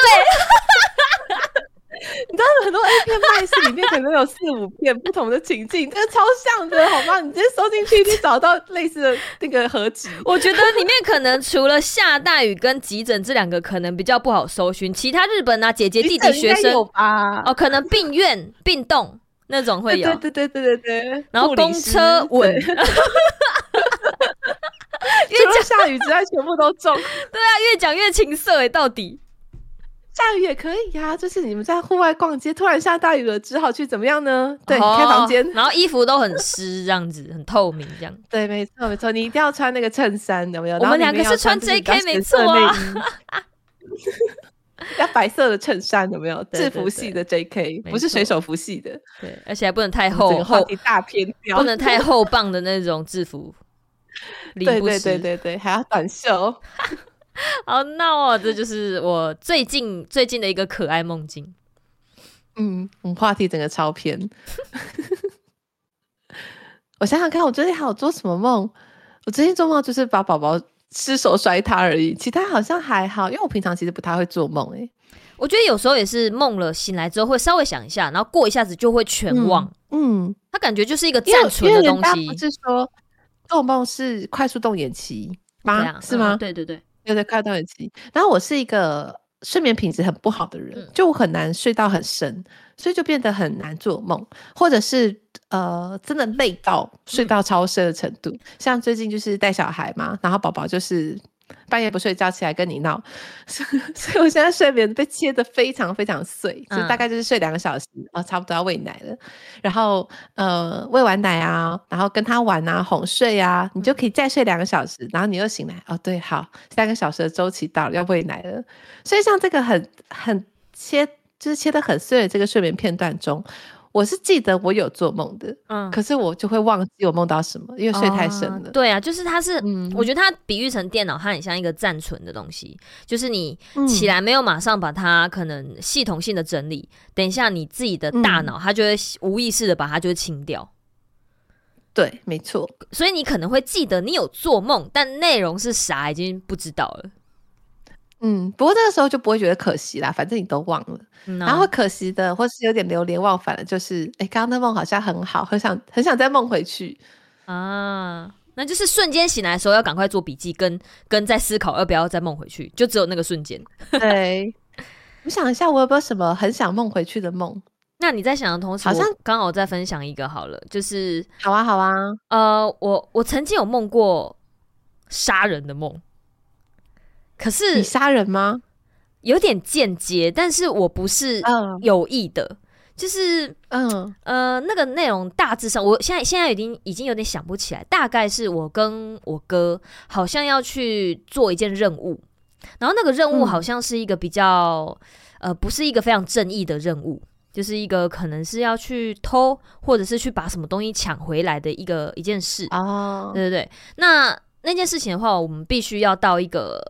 你知道很多 A 片卖戏里面可能有四五片不同的情境，这个超像的，好吗？你直接搜进去，你找到类似的那个合集。我觉得里面可能除了下大雨跟急诊这两个可能比较不好搜寻，其他日本啊姐姐弟弟学生哦，可能病院 病栋那种会有，对对对对对对。然后公车稳，因为下雨之外全部都中。对啊，越讲越情色哎，到底。下雨也可以呀、啊，就是你们在户外逛街，突然下大雨了，只好去怎么样呢？对，哦、开房间，然后衣服都很湿，这样子很透明，这样。对，没错没错，你一定要穿那个衬衫，有没有？我们两个是穿 JK 没错啊，要白色的衬衫，有没有？制服系的 JK，不是水手服系的。对，而且还不能太厚，厚一大片，不能太厚棒的那种制服。对对对对对，还要短袖。好闹哦！这就是我最近最近的一个可爱梦境。嗯，我们话题整个超偏。我想想看，我最近还有做什么梦？我最近做梦就是把宝宝失手摔塌而已，其他好像还好。因为我平常其实不太会做梦，哎，我觉得有时候也是梦了，醒来之后会稍微想一下，然后过一下子就会全忘。嗯，他感觉就是一个暂存的东西。不是说做梦是快速动眼期吗？是吗？对对对。有在看到很急，然后我是一个睡眠品质很不好的人，嗯、就我很难睡到很深，所以就变得很难做梦，或者是呃真的累到睡到超深的程度。嗯、像最近就是带小孩嘛，然后宝宝就是半夜不睡觉起来跟你闹，所以我现在睡眠被切得非常非常碎，就大概就是睡两个小时，哦，差不多要喂奶了，然后呃喂完奶啊，然后跟他玩啊，哄睡啊，你就可以再睡两个小时，然后你又醒来，哦对，好，三个小时的周期到了，要喂奶了，所以像这个很很切，就是切得很碎的这个睡眠片段中。我是记得我有做梦的，嗯，可是我就会忘记我梦到什么，因为睡太深了。哦、对啊，就是它是，嗯、我觉得它比喻成电脑，它很像一个暂存的东西，就是你起来没有马上把它可能系统性的整理，嗯、等一下你自己的大脑它就会无意识的把它就会清掉。对，没错。所以你可能会记得你有做梦，但内容是啥已经不知道了。嗯，不过这个时候就不会觉得可惜啦，反正你都忘了。嗯啊、然后可惜的，或是有点流连忘返的，就是哎，刚刚那梦好像很好，很想很想再梦回去啊。那就是瞬间醒来的时候要赶快做笔记，跟跟在思考要不要再梦回去，就只有那个瞬间。对，我想一下，我有没有什么很想梦回去的梦？那你在想的同时，好像刚好再分享一个好了，就是好啊，好啊。呃，我我曾经有梦过杀人的梦。可是你杀人吗？有点间接，但是我不是有意的，嗯、就是嗯。呃那个内容大致上，我现在现在已经已经有点想不起来，大概是我跟我哥好像要去做一件任务，然后那个任务好像是一个比较、嗯、呃不是一个非常正义的任务，就是一个可能是要去偷或者是去把什么东西抢回来的一个一件事。哦，对对对，那那件事情的话，我们必须要到一个。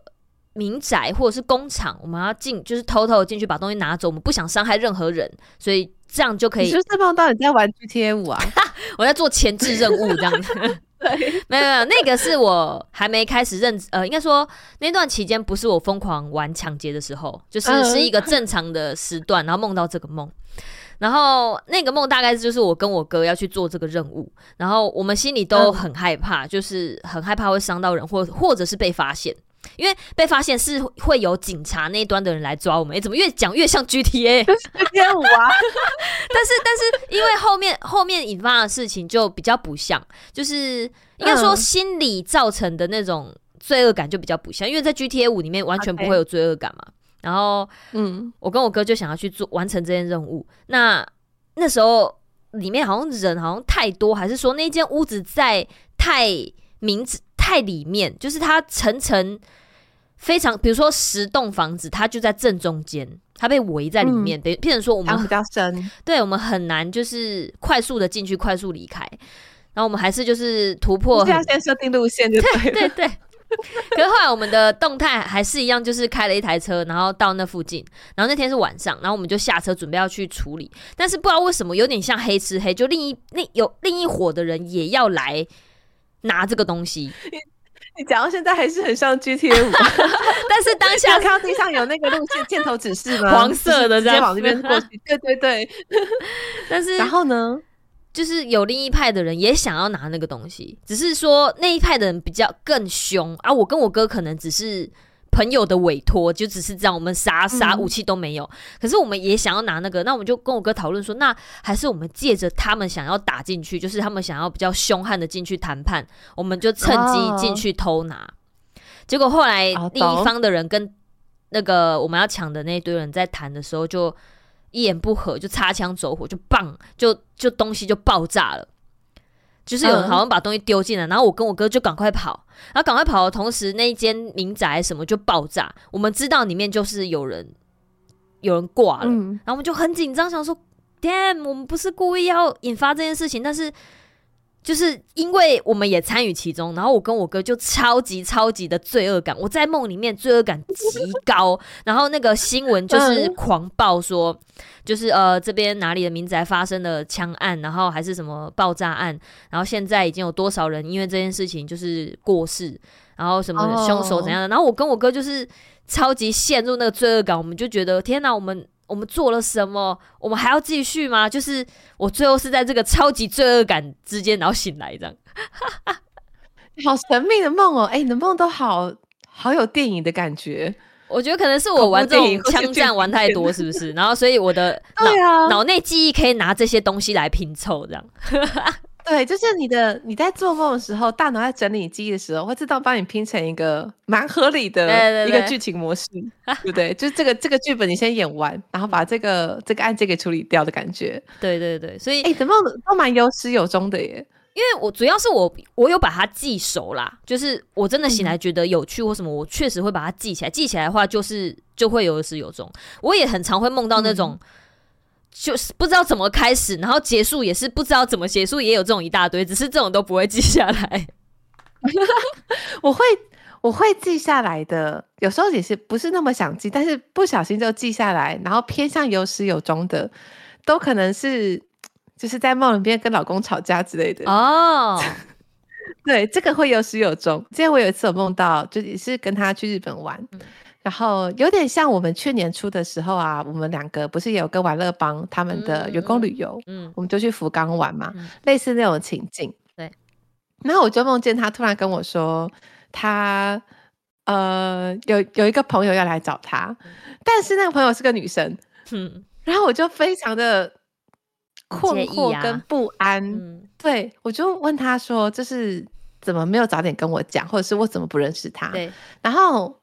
民宅或者是工厂，我们要进，就是偷偷进去把东西拿走。我们不想伤害任何人，所以这样就可以。你是梦到你在玩 GTA 五啊？我在做前置任务这样子。对，没有没有，那个是我还没开始认，呃，应该说那段期间不是我疯狂玩抢劫的时候，就是是一个正常的时段，然后梦到这个梦。然后那个梦大概就是我跟我哥要去做这个任务，然后我们心里都很害怕，就是很害怕会伤到人，或或者是被发现。因为被发现是会有警察那一端的人来抓我们，哎，怎么越讲越像 啊！但是但是，因为后面后面引发的事情就比较不像，就是应该说心理造成的那种罪恶感就比较不像，因为在 GTA 五里面完全不会有罪恶感嘛。然后，嗯，我跟我哥就想要去做完成这件任务。那那时候里面好像人好像太多，还是说那间屋子在太名字？太里面，就是它层层非常，比如说十栋房子，它就在正中间，它被围在里面。等于变成说我们比较深，对我们很难就是快速的进去，快速离开。然后我们还是就是突破，这样先设定路线就对，对对对。可是后来我们的动态还是一样，就是开了一台车，然后到那附近。然后那天是晚上，然后我们就下车准备要去处理。但是不知道为什么有点像黑吃黑，就另一另有另一伙的人也要来。拿这个东西，你你讲到现在还是很像 GTA 五，但是当下看到地上有那个路线箭头指示吗？黄色的，直接往这边过去。对 对对，但是然后呢，就是有另一派的人也想要拿那个东西，只是说那一派的人比较更凶啊。我跟我哥可能只是。朋友的委托就只是这样，我们啥啥武器都没有，嗯、可是我们也想要拿那个，那我们就跟我哥讨论说，那还是我们借着他们想要打进去，就是他们想要比较凶悍的进去谈判，我们就趁机进去偷拿。哦、结果后来另一方的人跟那个我们要抢的那一堆人在谈的时候，就一言不合就擦枪走火，就棒，就就东西就爆炸了。就是有人好像把东西丢进来，然后我跟我哥就赶快跑，然后赶快跑的同时，那一间民宅什么就爆炸。我们知道里面就是有人，有人挂了，嗯、然后我们就很紧张，想说，damn，我们不是故意要引发这件事情，但是。就是因为我们也参与其中，然后我跟我哥就超级超级的罪恶感。我在梦里面罪恶感极高，然后那个新闻就是狂报说，就是呃这边哪里的民宅发生了枪案，然后还是什么爆炸案，然后现在已经有多少人因为这件事情就是过世，然后什么凶手怎样的，然后我跟我哥就是超级陷入那个罪恶感，我们就觉得天哪，我们。我们做了什么？我们还要继续吗？就是我最后是在这个超级罪恶感之间，然后醒来这样。好神秘的梦哦！哎、欸，你的梦都好好有电影的感觉。我觉得可能是我玩这种枪战玩太多，是不是？然后所以我的脑脑内记忆可以拿这些东西来拼凑，这样。对，就是你的你在做梦的时候，大脑在整理记忆的时候，会自动帮你拼成一个蛮合理的一个剧情模式，对，对，对，对不对？就是这个这个剧本你先演完，然后把这个这个案件给处理掉的感觉。对对对，所以哎，怎么都蛮有始有终的耶。因为我主要是我我有把它记熟啦，就是我真的醒来觉得有趣或什么，我确实会把它记起来。记起来的话，就是就会有始有终。我也很常会梦到那种。嗯就是不知道怎么开始，然后结束也是不知道怎么结束，也有这种一大堆，只是这种都不会记下来。我会我会记下来的，有时候也是不是那么想记，但是不小心就记下来，然后偏向有始有终的，都可能是就是在梦里边跟老公吵架之类的哦。对，这个会有始有终。之前我有一次有梦到，就也是跟他去日本玩。嗯然后有点像我们去年初的时候啊，我们两个不是也有跟玩乐帮他们的员工旅游，嗯，嗯，我们就去福冈玩嘛，嗯、类似那种情境。对，然后我就梦见他突然跟我说，他呃有有一个朋友要来找他，嗯、但是那个朋友是个女生，嗯，然后我就非常的困惑跟不安，对，我就问他说，就是怎么没有早点跟我讲，或者是我怎么不认识他？对，然后。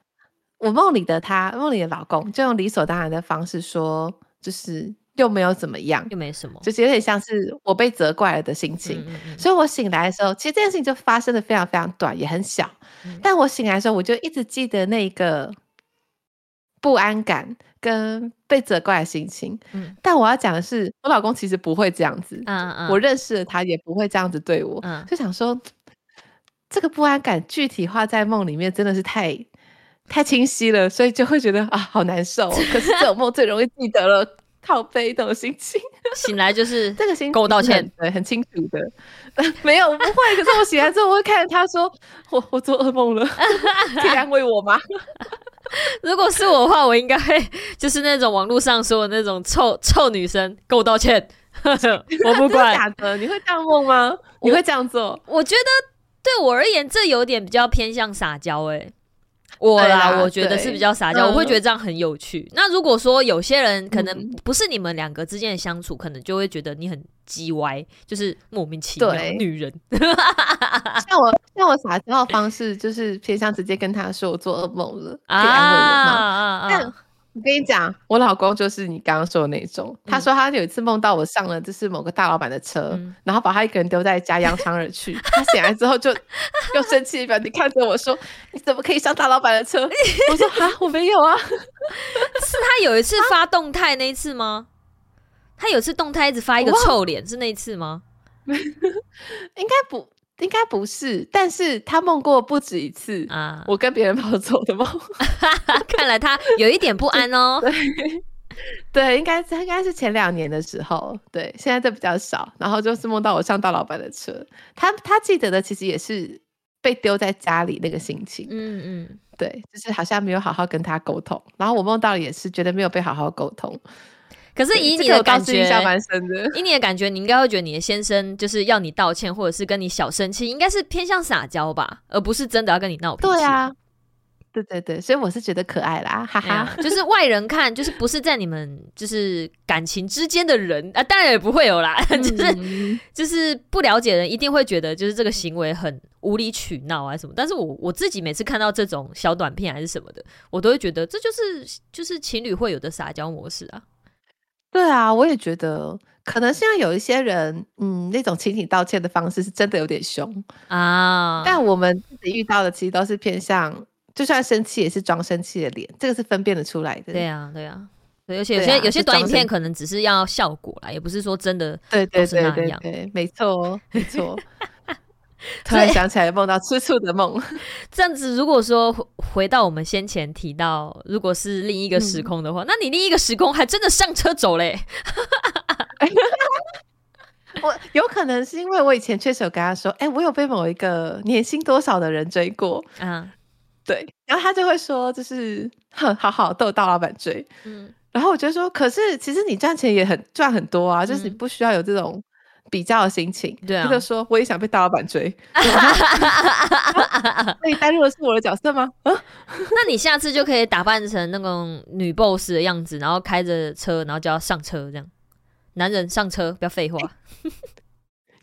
我梦里的他，梦里的老公，就用理所当然的方式说，就是又没有怎么样，又没什么，就是有点像是我被责怪了的心情。嗯嗯嗯，所以我醒来的时候，其实这件事情就发生的非常非常短，也很小。嗯、但我醒来的时候，我就一直记得那个不安感跟被责怪的心情。嗯、但我要讲的是，我老公其实不会这样子。嗯嗯，我认识的他也不会这样子对我。嗯、就想说，这个不安感具体化在梦里面真的是太。太清晰了，所以就会觉得啊，好难受。可是这种梦最容易记得了，靠背这种心情。醒来就是 这个心情，跟我道歉，对，很清楚的。没有，不会。可是我醒来之后，我会看着他说：“我我做噩梦了，可以安慰我吗？” 如果是我的话，我应该会就是那种网络上说的那种臭臭女生，跟我道歉。我不管。假的，你会这样梦吗？你会这样做？我觉得对我而言，这有点比较偏向撒娇、欸。哎。我啦，啊、我觉得是比较撒娇，嗯、我会觉得这样很有趣。那如果说有些人可能不是你们两个之间的相处，嗯、可能就会觉得你很叽歪，就是莫名其妙对女人。像我像我撒娇的方式，就是偏向直接跟他说我做噩梦了，可以安慰我吗？啊啊啊我跟你讲，我老公就是你刚刚说的那种。嗯、他说他有一次梦到我上了就是某个大老板的车，嗯、然后把他一个人丢在家，扬长而去。他醒来之后就 又生气的表情看着我说：“你怎么可以上大老板的车？” 我说：“啊，我没有啊。”是他有一次发动态那一次吗？啊、他有一次动态一直发一个臭脸，是那一次吗？应该不。应该不是，但是他梦过不止一次啊！我跟别人跑走的梦，看来他有一点不安哦。对，对，应该应该是前两年的时候，对，现在都比较少。然后就是梦到我上大老板的车，他他记得的其实也是被丢在家里那个心情。嗯嗯，对，就是好像没有好好跟他沟通。然后我梦到也是觉得没有被好好沟通。可是以你的感觉，以你的感觉，你应该会觉得你的先生就是要你道歉，或者是跟你小生气，应该是偏向撒娇吧，而不是真的要跟你闹脾气。对啊，对对对，所以我是觉得可爱啦，哈哈。就是外人看，就是不是在你们就是感情之间的人啊，当然也不会有啦，嗯、就 是就是不了解的人一定会觉得就是这个行为很无理取闹啊什么。但是我我自己每次看到这种小短片还是什么的，我都会觉得这就是就是情侣会有的撒娇模式啊。对啊，我也觉得可能现在有一些人，嗯，那种请你道歉的方式是真的有点凶啊。但我们自己遇到的其实都是偏向，就算生气也是装生气的脸，这个是分辨得出来的。对啊，对啊，对，而且有些、啊、有些短影片可能只是要效果啦，也不是说真的都是那样。对对对对对，没错，没错。突然想起来梦到吃醋的梦，这样子。如果说回到我们先前提到，如果是另一个时空的话，嗯、那你另一个时空还真的上车走嘞。我有可能是因为我以前确实有跟他说，哎、欸，我有被某一个年薪多少的人追过，嗯，对，然后他就会说，就是哼，好好都有大老板追，嗯，然后我就说，可是其实你赚钱也很赚很多啊，嗯、就是你不需要有这种。比较的心情，对啊，他就说我也想被大老板追，那你带入的是我的角色吗？啊，那你下次就可以打扮成那种女 boss 的样子，然后开着车，然后就要上车，这样，男人上车，不要废话。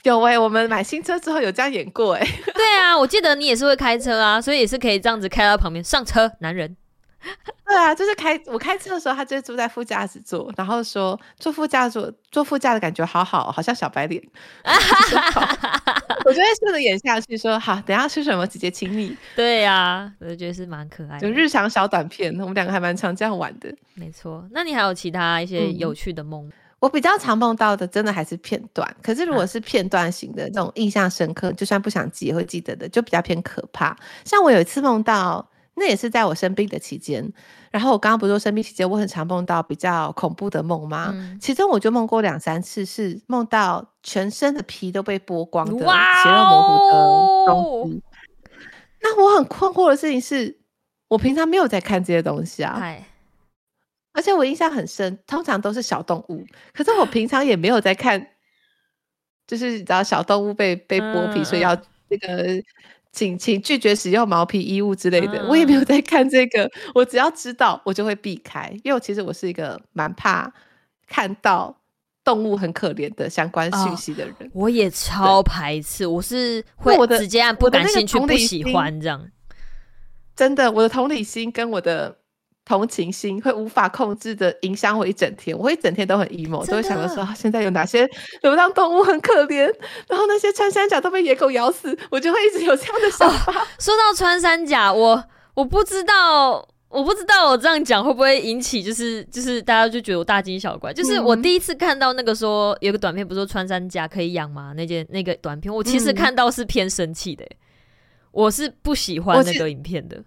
有哎、欸，我们买新车之后有这样演过哎、欸。对啊，我记得你也是会开车啊，所以也是可以这样子开到旁边上车，男人。对啊，就是开我开车的时候，他就坐在副驾驶座，然后说坐副驾座坐副驾的感觉好好，好像小白脸。我就会顺着演下去说，说好，等下吃什么直接请你。对呀、啊，我就觉得是蛮可爱的，就日常小短片，我们两个还蛮常这样玩的。没错，那你还有其他一些有趣的梦？嗯、我比较常梦到的，真的还是片段。可是如果是片段型的这种印象深刻，就算不想记也会记得的，就比较偏可怕。像我有一次梦到。那也是在我生病的期间，然后我刚刚不是说生病期间我很常梦到比较恐怖的梦吗？嗯、其中我就梦过两三次，是梦到全身的皮都被剥光的血肉模糊的东西。那我很困惑的事情是，我平常没有在看这些东西啊，而且我印象很深，通常都是小动物，可是我平常也没有在看，就是你知道小动物被被剥皮，嗯、所以要那个。请请拒绝使用毛皮衣物之类的，嗯、我也没有在看这个。我只要知道，我就会避开，因为我其实我是一个蛮怕看到动物很可怜的相关讯息的人。哦、我也超排斥，我是会直接按不感兴趣、不喜欢这样。真的，我的同理心跟我的。同情心会无法控制的影响我一整天，我会一整天都很 emo，的都会想着说现在有哪些流浪动物很可怜，然后那些穿山甲都被野狗咬死，我就会一直有这样的想法。哦、说到穿山甲，我我不知道，我不知道我这样讲会不会引起就是就是大家就觉得我大惊小怪。就是我第一次看到那个说有个短片，不是说穿山甲可以养吗？那件那个短片，我其实看到是偏生气的，我是不喜欢那个影片的。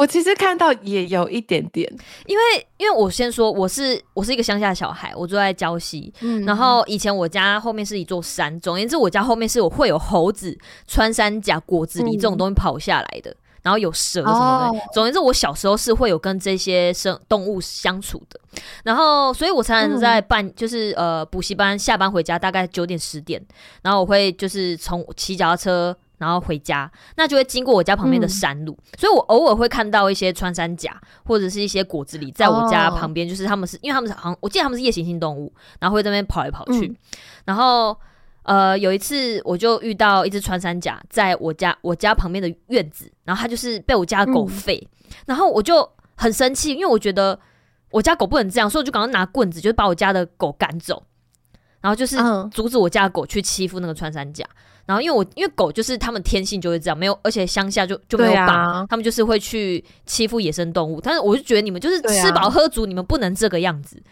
我其实看到也有一点点，因为因为我先说我是我是一个乡下小孩，我住在礁溪，嗯、然后以前我家后面是一座山，总而言之，我家后面是我会有猴子、穿山甲、果子狸这种东西跑下来的，嗯、然后有蛇什么的。哦、总而言之，我小时候是会有跟这些生动物相处的，然后所以我常常在半、嗯、就是呃补习班下班回家大概九点十点，然后我会就是从骑脚踏车。然后回家，那就会经过我家旁边的山路，嗯、所以我偶尔会看到一些穿山甲或者是一些果子狸在我家旁边，就是他们是、哦、因为他们是好像我记得他们是夜行性动物，然后会在那边跑来跑去。嗯、然后呃有一次我就遇到一只穿山甲在我家我家旁边的院子，然后它就是被我家狗吠，嗯、然后我就很生气，因为我觉得我家狗不能这样，所以我就赶快拿棍子，就是把我家的狗赶走，然后就是阻止我家的狗去欺负那个穿山甲。然后因为我因为狗就是他们天性就会这样，没有而且乡下就就没有绑，啊、他们就是会去欺负野生动物。但是我就觉得你们就是吃饱喝足，啊、你们不能这个样子。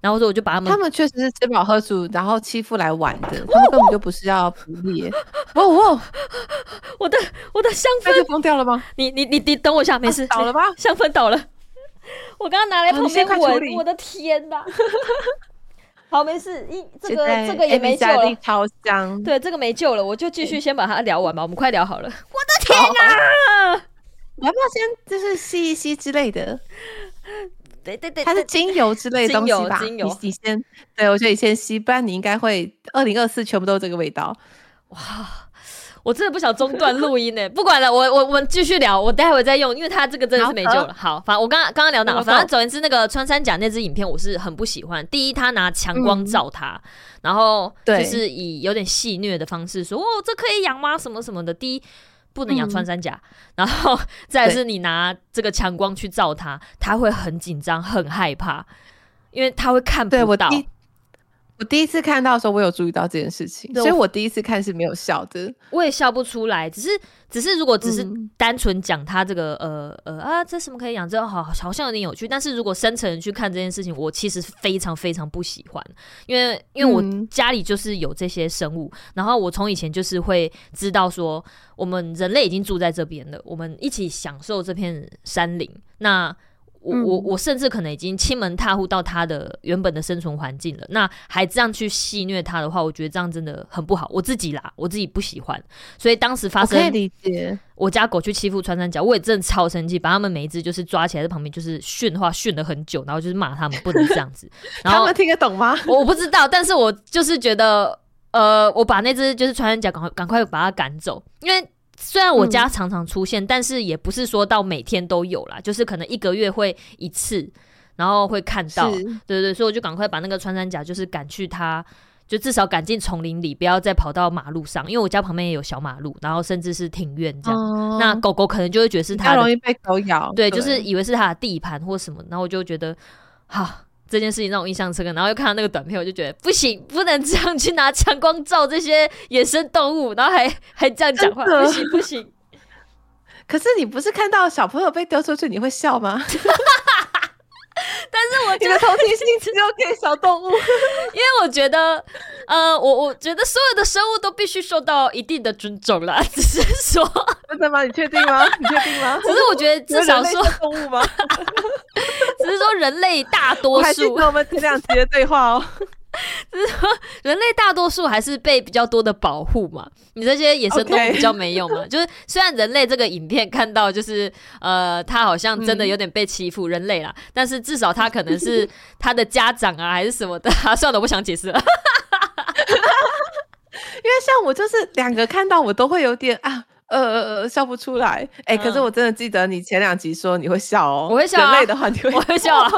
然后说我就把他们，他们确实是吃饱喝足，然后欺负来玩的，他们根本就不是要捕猎。哦哦，我的我的香氛就疯掉了吗？你你你你等我一下，没事，倒了吧？香氛倒了，我刚刚拿来旁边闻，我的天哪！好，没事，一这个这个也没救了，超香。对，这个没救了，我就继续先把它聊完吧。我们快聊好了。我的天哪！我要不要先就是吸一吸之类的？对对对，它是精油之类的东西吧？精油，你先，对我觉得你先吸，不然你应该会二零二四全部都是这个味道。哇！我真的不想中断录音呢，不管了，我我我们继续聊，我待会再用，因为他这个真的是没救了。好，反正我刚刚刚刚聊到，反正总言之，那个穿山甲那支影片我是很不喜欢。第一，他拿强光照它，嗯、然后就是以有点戏谑的方式说：“哦，这可以养吗？什么什么的。”第一，不能养穿山甲，嗯、然后 再是你拿这个强光去照它，它会很紧张、很害怕，因为它会看不到。我第一次看到的时候，我有注意到这件事情，所以我第一次看是没有笑的，我也笑不出来。只是，只是如果只是单纯讲他这个，呃呃啊，这什么可以养？这好好像有点有趣。但是如果深层人去看这件事情，我其实非常非常不喜欢，因为因为我家里就是有这些生物，嗯、然后我从以前就是会知道说，我们人类已经住在这边了，我们一起享受这片山林。那我我我甚至可能已经亲门踏户到他的原本的生存环境了，那还这样去戏虐他的话，我觉得这样真的很不好。我自己啦，我自己不喜欢。所以当时发生，我家狗去欺负穿山甲，我也真的超生气，把他们每一只就是抓起来在旁边就是训话训了很久，然后就是骂他们不能这样子。然后他们听得懂吗？我不知道，但是我就是觉得，呃，我把那只就是穿山甲赶快赶快把它赶走，因为。虽然我家常常出现，嗯、但是也不是说到每天都有啦，就是可能一个月会一次，然后会看到，对对对，所以我就赶快把那个穿山甲就是赶去它就至少赶进丛林里，不要再跑到马路上，因为我家旁边也有小马路，然后甚至是庭院这样。哦、那狗狗可能就会觉得是它容易被狗咬，对，对。就是以为是它的地盘或什么，然后我就觉得，哈，这件事情让我印象深刻。然后又看到那个短片，我就觉得不行，不能这样去拿强光照这些野生动物，然后还还这样讲话，不行不行。可是你不是看到小朋友被丢出去，你会笑吗？但是我觉得同情心只有给小动物，因为我觉得，呃，我我觉得所有的生物都必须受到一定的尊重啦。只是说，真的吗？你确定吗？你确定吗？只是我觉得至少说动物吗？只是说人类大多数，我们前两集的对话哦。就是说，人类大多数还是被比较多的保护嘛。你这些野生动物比较没用嘛.就是虽然人类这个影片看到，就是呃，他好像真的有点被欺负，嗯、人类啦。但是至少他可能是他的家长啊，还是什么的。啊、算了，我不想解释了。因为像我就是两个看到我都会有点啊。呃呃呃，笑不出来。哎、欸，可是我真的记得你前两集说你会笑哦。我会笑啊。人类的话你会笑，我会笑啊。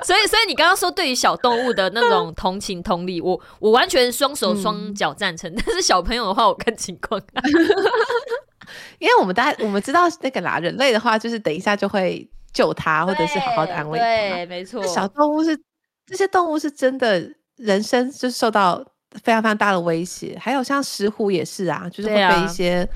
所以，所以你刚刚说对于小动物的那种同情同理，我我完全双手双脚赞成。嗯、但是小朋友的话，我看情况。因为我们大家我们知道那个啦，人类的话就是等一下就会救他，或者是好好的安慰他。对，没错。小动物是这些动物是真的人生就受到非常非常大的威胁。还有像石虎也是啊，就是会被一些。嗯、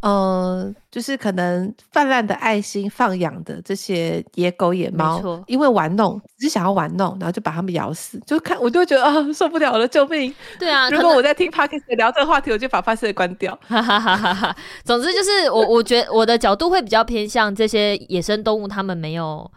呃，就是可能泛滥的爱心放养的这些野狗野猫，因为玩弄，只是想要玩弄，然后就把它们咬死。就看我就会觉得啊，受不了了，救命！对啊，如果我在听 Podcast 聊这个话题，我就把发射关掉。哈哈哈哈哈。总之就是我，我觉得我的角度会比较偏向这些野生动物，他们没有。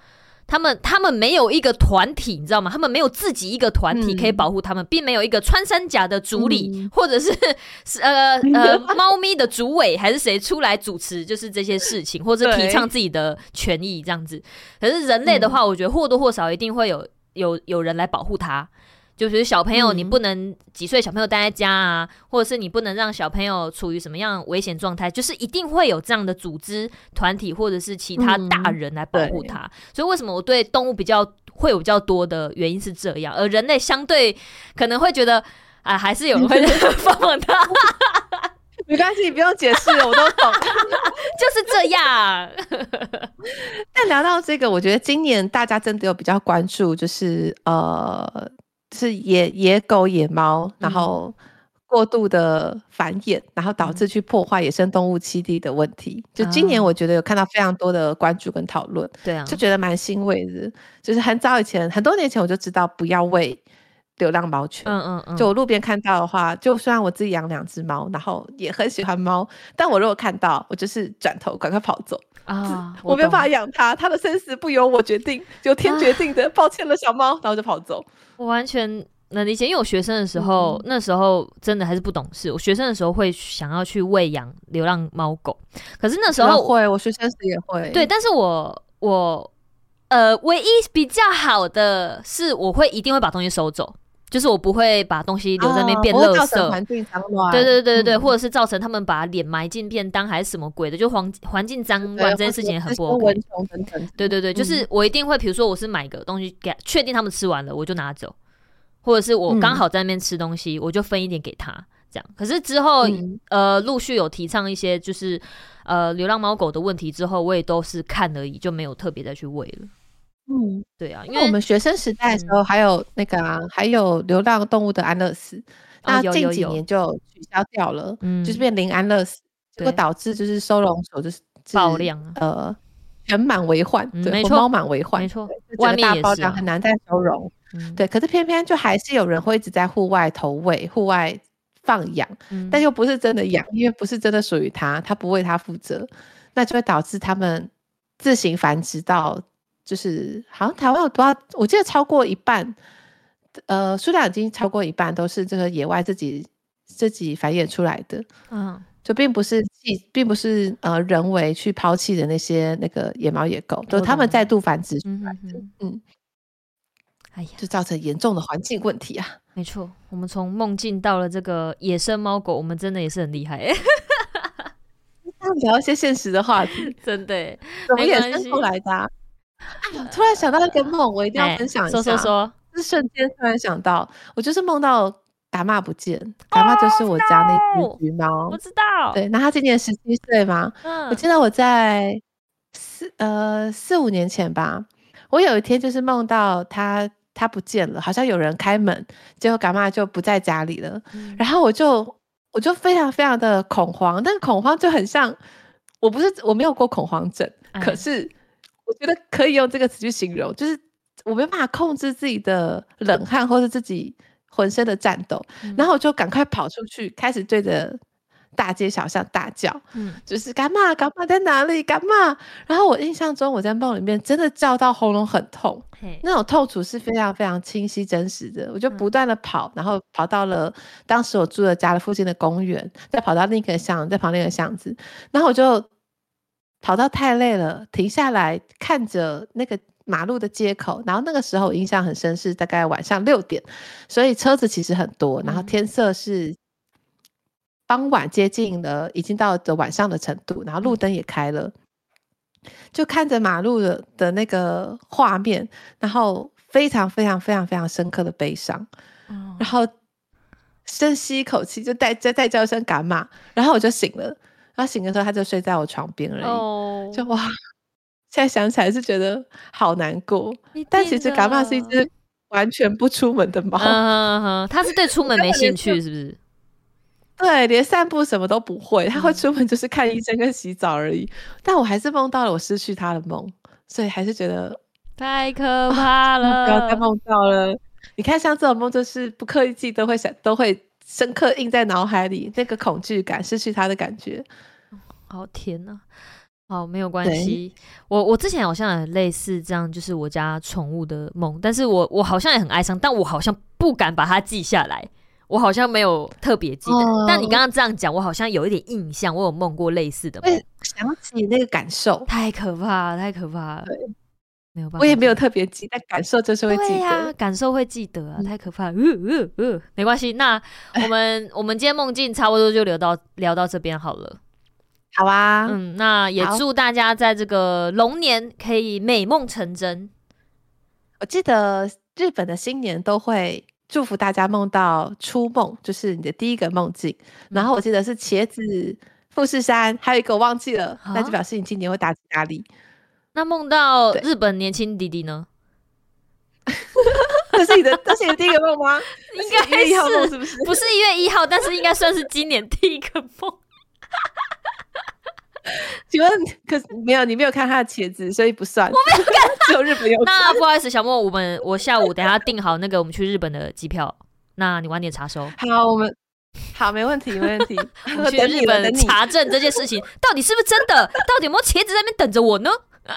他们他们没有一个团体，你知道吗？他们没有自己一个团体可以保护他们，嗯、并没有一个穿山甲的主理，嗯、或者是 是呃 呃猫咪的主委，还是谁出来主持，就是这些事情，或者提倡自己的权益这样子。可是人类的话，我觉得或多或少一定会有有有人来保护他。就是小朋友，你不能几岁小朋友待在家啊，嗯、或者是你不能让小朋友处于什么样危险状态，就是一定会有这样的组织团体或者是其他大人来保护他。嗯、所以为什么我对动物比较会有比较多的原因是这样，而人类相对可能会觉得啊，还是有人会 放放他。没关系，你不用解释，我都懂，就是这样。但聊到这个，我觉得今年大家真的有比较关注，就是呃。是野野狗、野猫，然后过度的繁衍，嗯、然后导致去破坏野生动物栖地的问题。嗯、就今年，我觉得有看到非常多的关注跟讨论，对啊，就觉得蛮欣慰的。就是很早以前，很多年前我就知道不要喂流浪猫犬。嗯嗯嗯。就我路边看到的话，就虽然我自己养两只猫，然后也很喜欢猫，但我如果看到，我就是转头赶快跑走。啊，我没有办法养它，它的生死不由我决定，由天决定的。啊、抱歉了，小猫，然后就跑走。我完全能理解，因为我学生的时候，嗯、那时候真的还是不懂事。我学生的时候会想要去喂养流浪猫狗，可是那时候会，我学生时也会。对，但是我我呃，唯一比较好的是，我会一定会把东西收走。就是我不会把东西留在那边变垃圾，环境脏乱。对对对对对，嗯、或者是造成他们把脸埋进便当还是什么鬼的，就环环境脏乱这件事情也很不 OK。对对对，就是我一定会，比如说我是买个东西给，确定他们吃完了我就拿走，或者是我刚好在那边吃东西，我就分一点给他这样。可是之后、嗯、呃陆续有提倡一些就是呃流浪猫狗的问题之后，我也都是看而已，就没有特别再去喂了。嗯，对啊，因为我们学生时代的时候还有那个还有流浪动物的安乐死，那近几年就取消掉了，嗯，就是变零安乐死，结果导致就是收容所就是爆量，呃，人满为患，嗯、对，猫满为患，没错，外面大爆量很难再收容，嗯、对，可是偏偏就还是有人会一直在户外投喂、户外放养，嗯、但又不是真的养，因为不是真的属于他，他不为他负责，那就会导致他们自行繁殖到。就是好像台湾有多少？我记得超过一半，呃，数量已经超过一半都是这个野外自己自己繁衍出来的。嗯，就并不是并不是呃人为去抛弃的那些那个野猫野狗，都他们再度繁殖出来的。嗯，哼嗯，哎呀，就造成严重的环境问题啊。没错，我们从梦境到了这个野生猫狗，我们真的也是很厉害。聊一些现实的话题，真的怎么衍生出来的、啊？哎呀，突然想到一个梦，我一定要分享一下。说说说，是瞬间突然想到，我就是梦到嘎玛不见，嘎玛就是我家那只橘猫，我知道。对，那它今年十七岁嘛，嗯，我记得我在四呃四五年前吧，我有一天就是梦到它它不见了，好像有人开门，结果嘎玛就不在家里了，嗯，然后我就我就非常非常的恐慌，但恐慌就很像，我不是我没有过恐慌症，哎，可是我觉得可以用这个词去形容，就是。我没办法控制自己的冷汗，或者自己浑身的颤抖，嗯，然后我就赶快跑出去，开始对着大街小巷大叫，嗯，就是干嘛干嘛在哪里干嘛？然后我印象中我在梦里面真的叫到喉咙很痛，那种痛楚是非常非常清晰真实的。我就不断的跑，嗯，然后跑到了当时我住的家的附近的公园，再跑到另一个巷，再跑那个巷子，然后我就跑到太累了，停下来看着那个。马路的街口，然后那个时候我印象很深，是大概晚上六点，所以车子其实很多，然后天色是傍晚接近了，已经到了晚上的程度，然后路灯也开了，就看着马路的的那个画面，然后非常非常非常非常深刻的悲伤，然后深吸一口气，就带再再叫一声干嘛，然后我就醒了，然后醒的时候他就睡在我床边而已，就哇。现在想起来是觉得好难过，但其实嘎巴是一只完全不出门的猫。嗯嗯嗯，它是对出门没兴趣，是不是？对，连散步什么都不会。他会出门就是看医生跟洗澡而已。嗯、但我还是梦到了我失去他的梦，所以还是觉得太可怕了。啊、不要再梦到了。你看，像这种梦，就是不刻意记都会想，都会深刻印在脑海里。那个恐惧感，失去它的感觉，好甜呐、啊。好，没有关系。我我之前好像也类似这样，就是我家宠物的梦，但是我我好像也很哀伤，但我好像不敢把它记下来，我好像没有特别记得。哦、但你刚刚这样讲，我好像有一点印象，我有梦过类似的梦，想起那个感受，太可怕了，太可怕了。对，没有办法，我也没有特别记，但感受就是会记得。感受会记得太可怕了。没关系，那我们我们今天梦境差不多就聊到聊到这边好了。好啊，嗯，那也祝大家在这个龙年可以美梦成真。我记得日本的新年都会祝福大家梦到初梦，就是你的第一个梦境。然后我记得是茄子、富士山，还有一个我忘记了，啊、那就表示你今年会打击压力。那梦到日本年轻弟弟呢？这是你的，这是你的第一个梦吗？应该是，是不是？不是一月一号，但是应该算是今年第一个梦。请问，可是没有你没有看他的茄子，所以不算。我没有看，只有日本有。那不好意思，小莫，我们我下午等下订好那个我们去日本的机票，那你晚点查收。好，我们好，没问题，没问题。我去日本查证这件事情到底是不是真的？到底有没有茄子在那边等着我呢？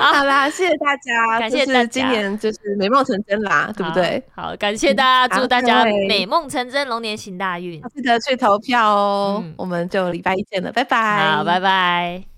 好，好啦，谢谢大家，感谢大家，今年就是美梦成真啦，对不对？好，感谢大家，祝大家美梦成真，龙年行大运，记得去投票哦。我们就礼拜一见了，拜拜，好，拜拜。